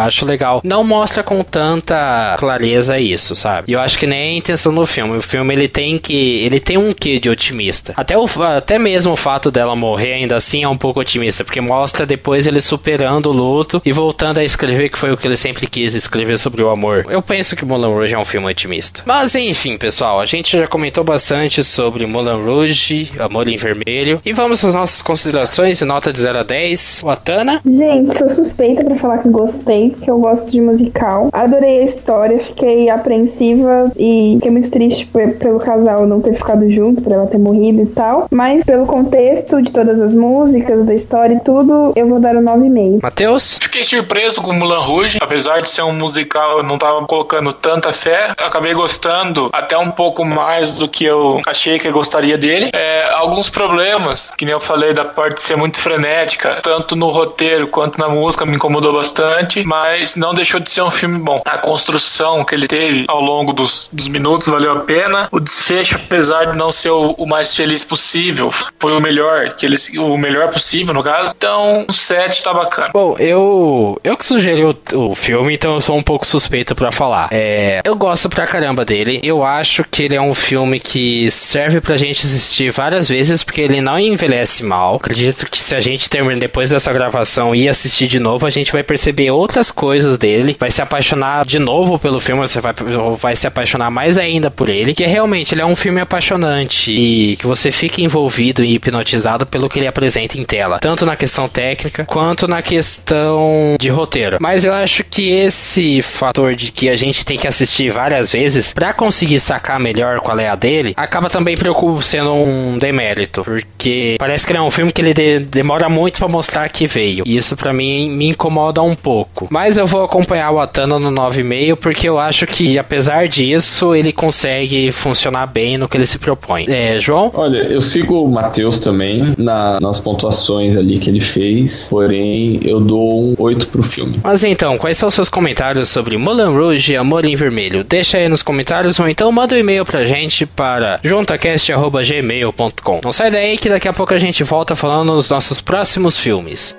Acho legal. Não mostra com tanta clareza isso, sabe? E eu acho que nem é a intenção do filme. O filme ele tem que ele tem um quê de otimista. Até o até mesmo o fato dela morrer ainda assim é um pouco otimista, porque mostra depois ele superando o luto e voltando a escrever que foi o que ele sempre quis escrever sobre o amor. Eu penso que Moulin Rouge é um filme otimista. Mas enfim, pessoal, a gente já comentou bastante sobre Moulin Rouge, Amor em Vermelho, e vamos às nossas considerações e nota de 0 a 10. Watana? Gente, sou suspeita para falar que gostei, porque eu gosto de musical. Adorei a história, fiquei apreensiva e fiquei muito triste pelo casal não ter ficado junto, por ela ter morrido e tal. Mas pelo contexto de todas as músicas, da história e tudo, eu vou dar um 9,5. Matheus? Fiquei surpreso com Mulan Rouge, apesar de ser um musical, eu não tava colocando tanta fé. Acabei gostando até um pouco mais do que eu achei que eu gostaria dele. É, alguns problemas, que nem eu falei, da parte de ser muito frenética, tanto no roteiro quanto na música, me incomodou bastante, mas não deixou de ser um filme bom. A construção que ele teve ao longo dos, dos minutos valeu a pena. O desfecho, apesar de não ser o, o mais feliz possível, foi o melhor, que eles, o melhor possível, no caso. Então, o set tá bacana. Bom, eu, eu que sugeri o, o filme, então eu sou um pouco suspeito para falar. É, eu gosto pra caramba dele. Eu acho que ele é um filme que serve pra gente assistir várias vezes, porque ele não envelhece mal. Acredito que se a gente terminar depois dessa gravação e assistir de novo, a gente vai perceber outras coisas dele, vai se apaixonar de novo pelo filme, você vai, vai se apaixonar mais ainda por ele, que realmente ele é um filme apaixonante e que você fica envolvido e hipnotizado pelo que ele apresenta em tela, tanto na questão técnica quanto na questão de roteiro. Mas eu acho que esse fator de que a gente tem que assistir várias vezes para conseguir sacar melhor qual é a dele, acaba também sendo um demérito, porque parece que ele é um filme que ele de demora muito para mostrar que veio. E isso para mim me incomoda um pouco. Mas eu vou acompanhar o Atana no 9,5 porque eu acho que apesar disso, ele consegue funcionar bem no que ele se propõe. É, João? Olha, eu sigo o Matheus também na, nas pontuações ali que ele fez, porém eu dou um 8 pro filme. Mas então, quais são os seus comentários sobre Mulan Rouge e Amor em Vermelho? Deixa aí nos comentários ou então manda um e-mail pra gente para juntacast.gmail.com. Não sai daí que daqui a pouco a gente volta falando nos nossos próximos filmes.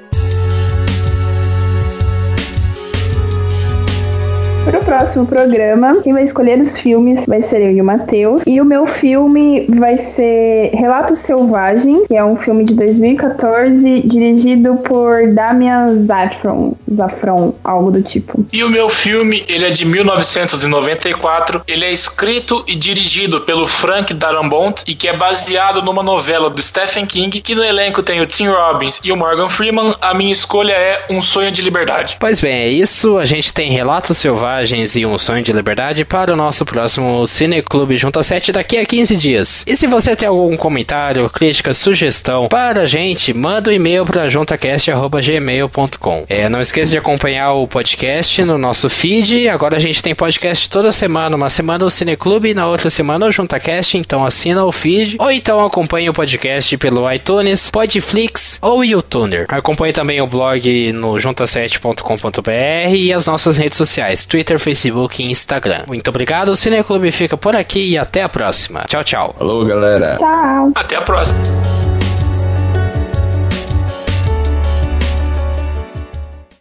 Pro próximo programa, quem vai escolher os filmes vai ser eu e o Matheus. E o meu filme vai ser Relatos Selvagens, que é um filme de 2014, dirigido por Damian Zafron. Zafron, algo do tipo. E o meu filme, ele é de 1994. Ele é escrito e dirigido pelo Frank Darabont e que é baseado numa novela do Stephen King, que no elenco tem o Tim Robbins e o Morgan Freeman. A minha escolha é Um Sonho de Liberdade. Pois bem, é isso. A gente tem Relatos E um sonho de liberdade para o nosso próximo Cineclube Junta 7 daqui a 15 dias. E se você tem algum comentário, crítica, sugestão para a gente, manda um e-mail para juntacast.gmail.com. É, não esqueça de acompanhar o podcast no nosso feed. Agora a gente tem podcast toda semana. Uma semana o Cineclube e na outra semana o JuntaCast. Então assina o feed. Ou então acompanhe o podcast pelo iTunes, Podflix ou YouTuner. Acompanhe também o blog no junta7.com.br e as nossas redes sociais, Twitter, Facebook e Instagram. Muito obrigado, o Cineclube fica por aqui e até a próxima. Tchau, tchau. Falou, galera. Tchau. Até a próxima.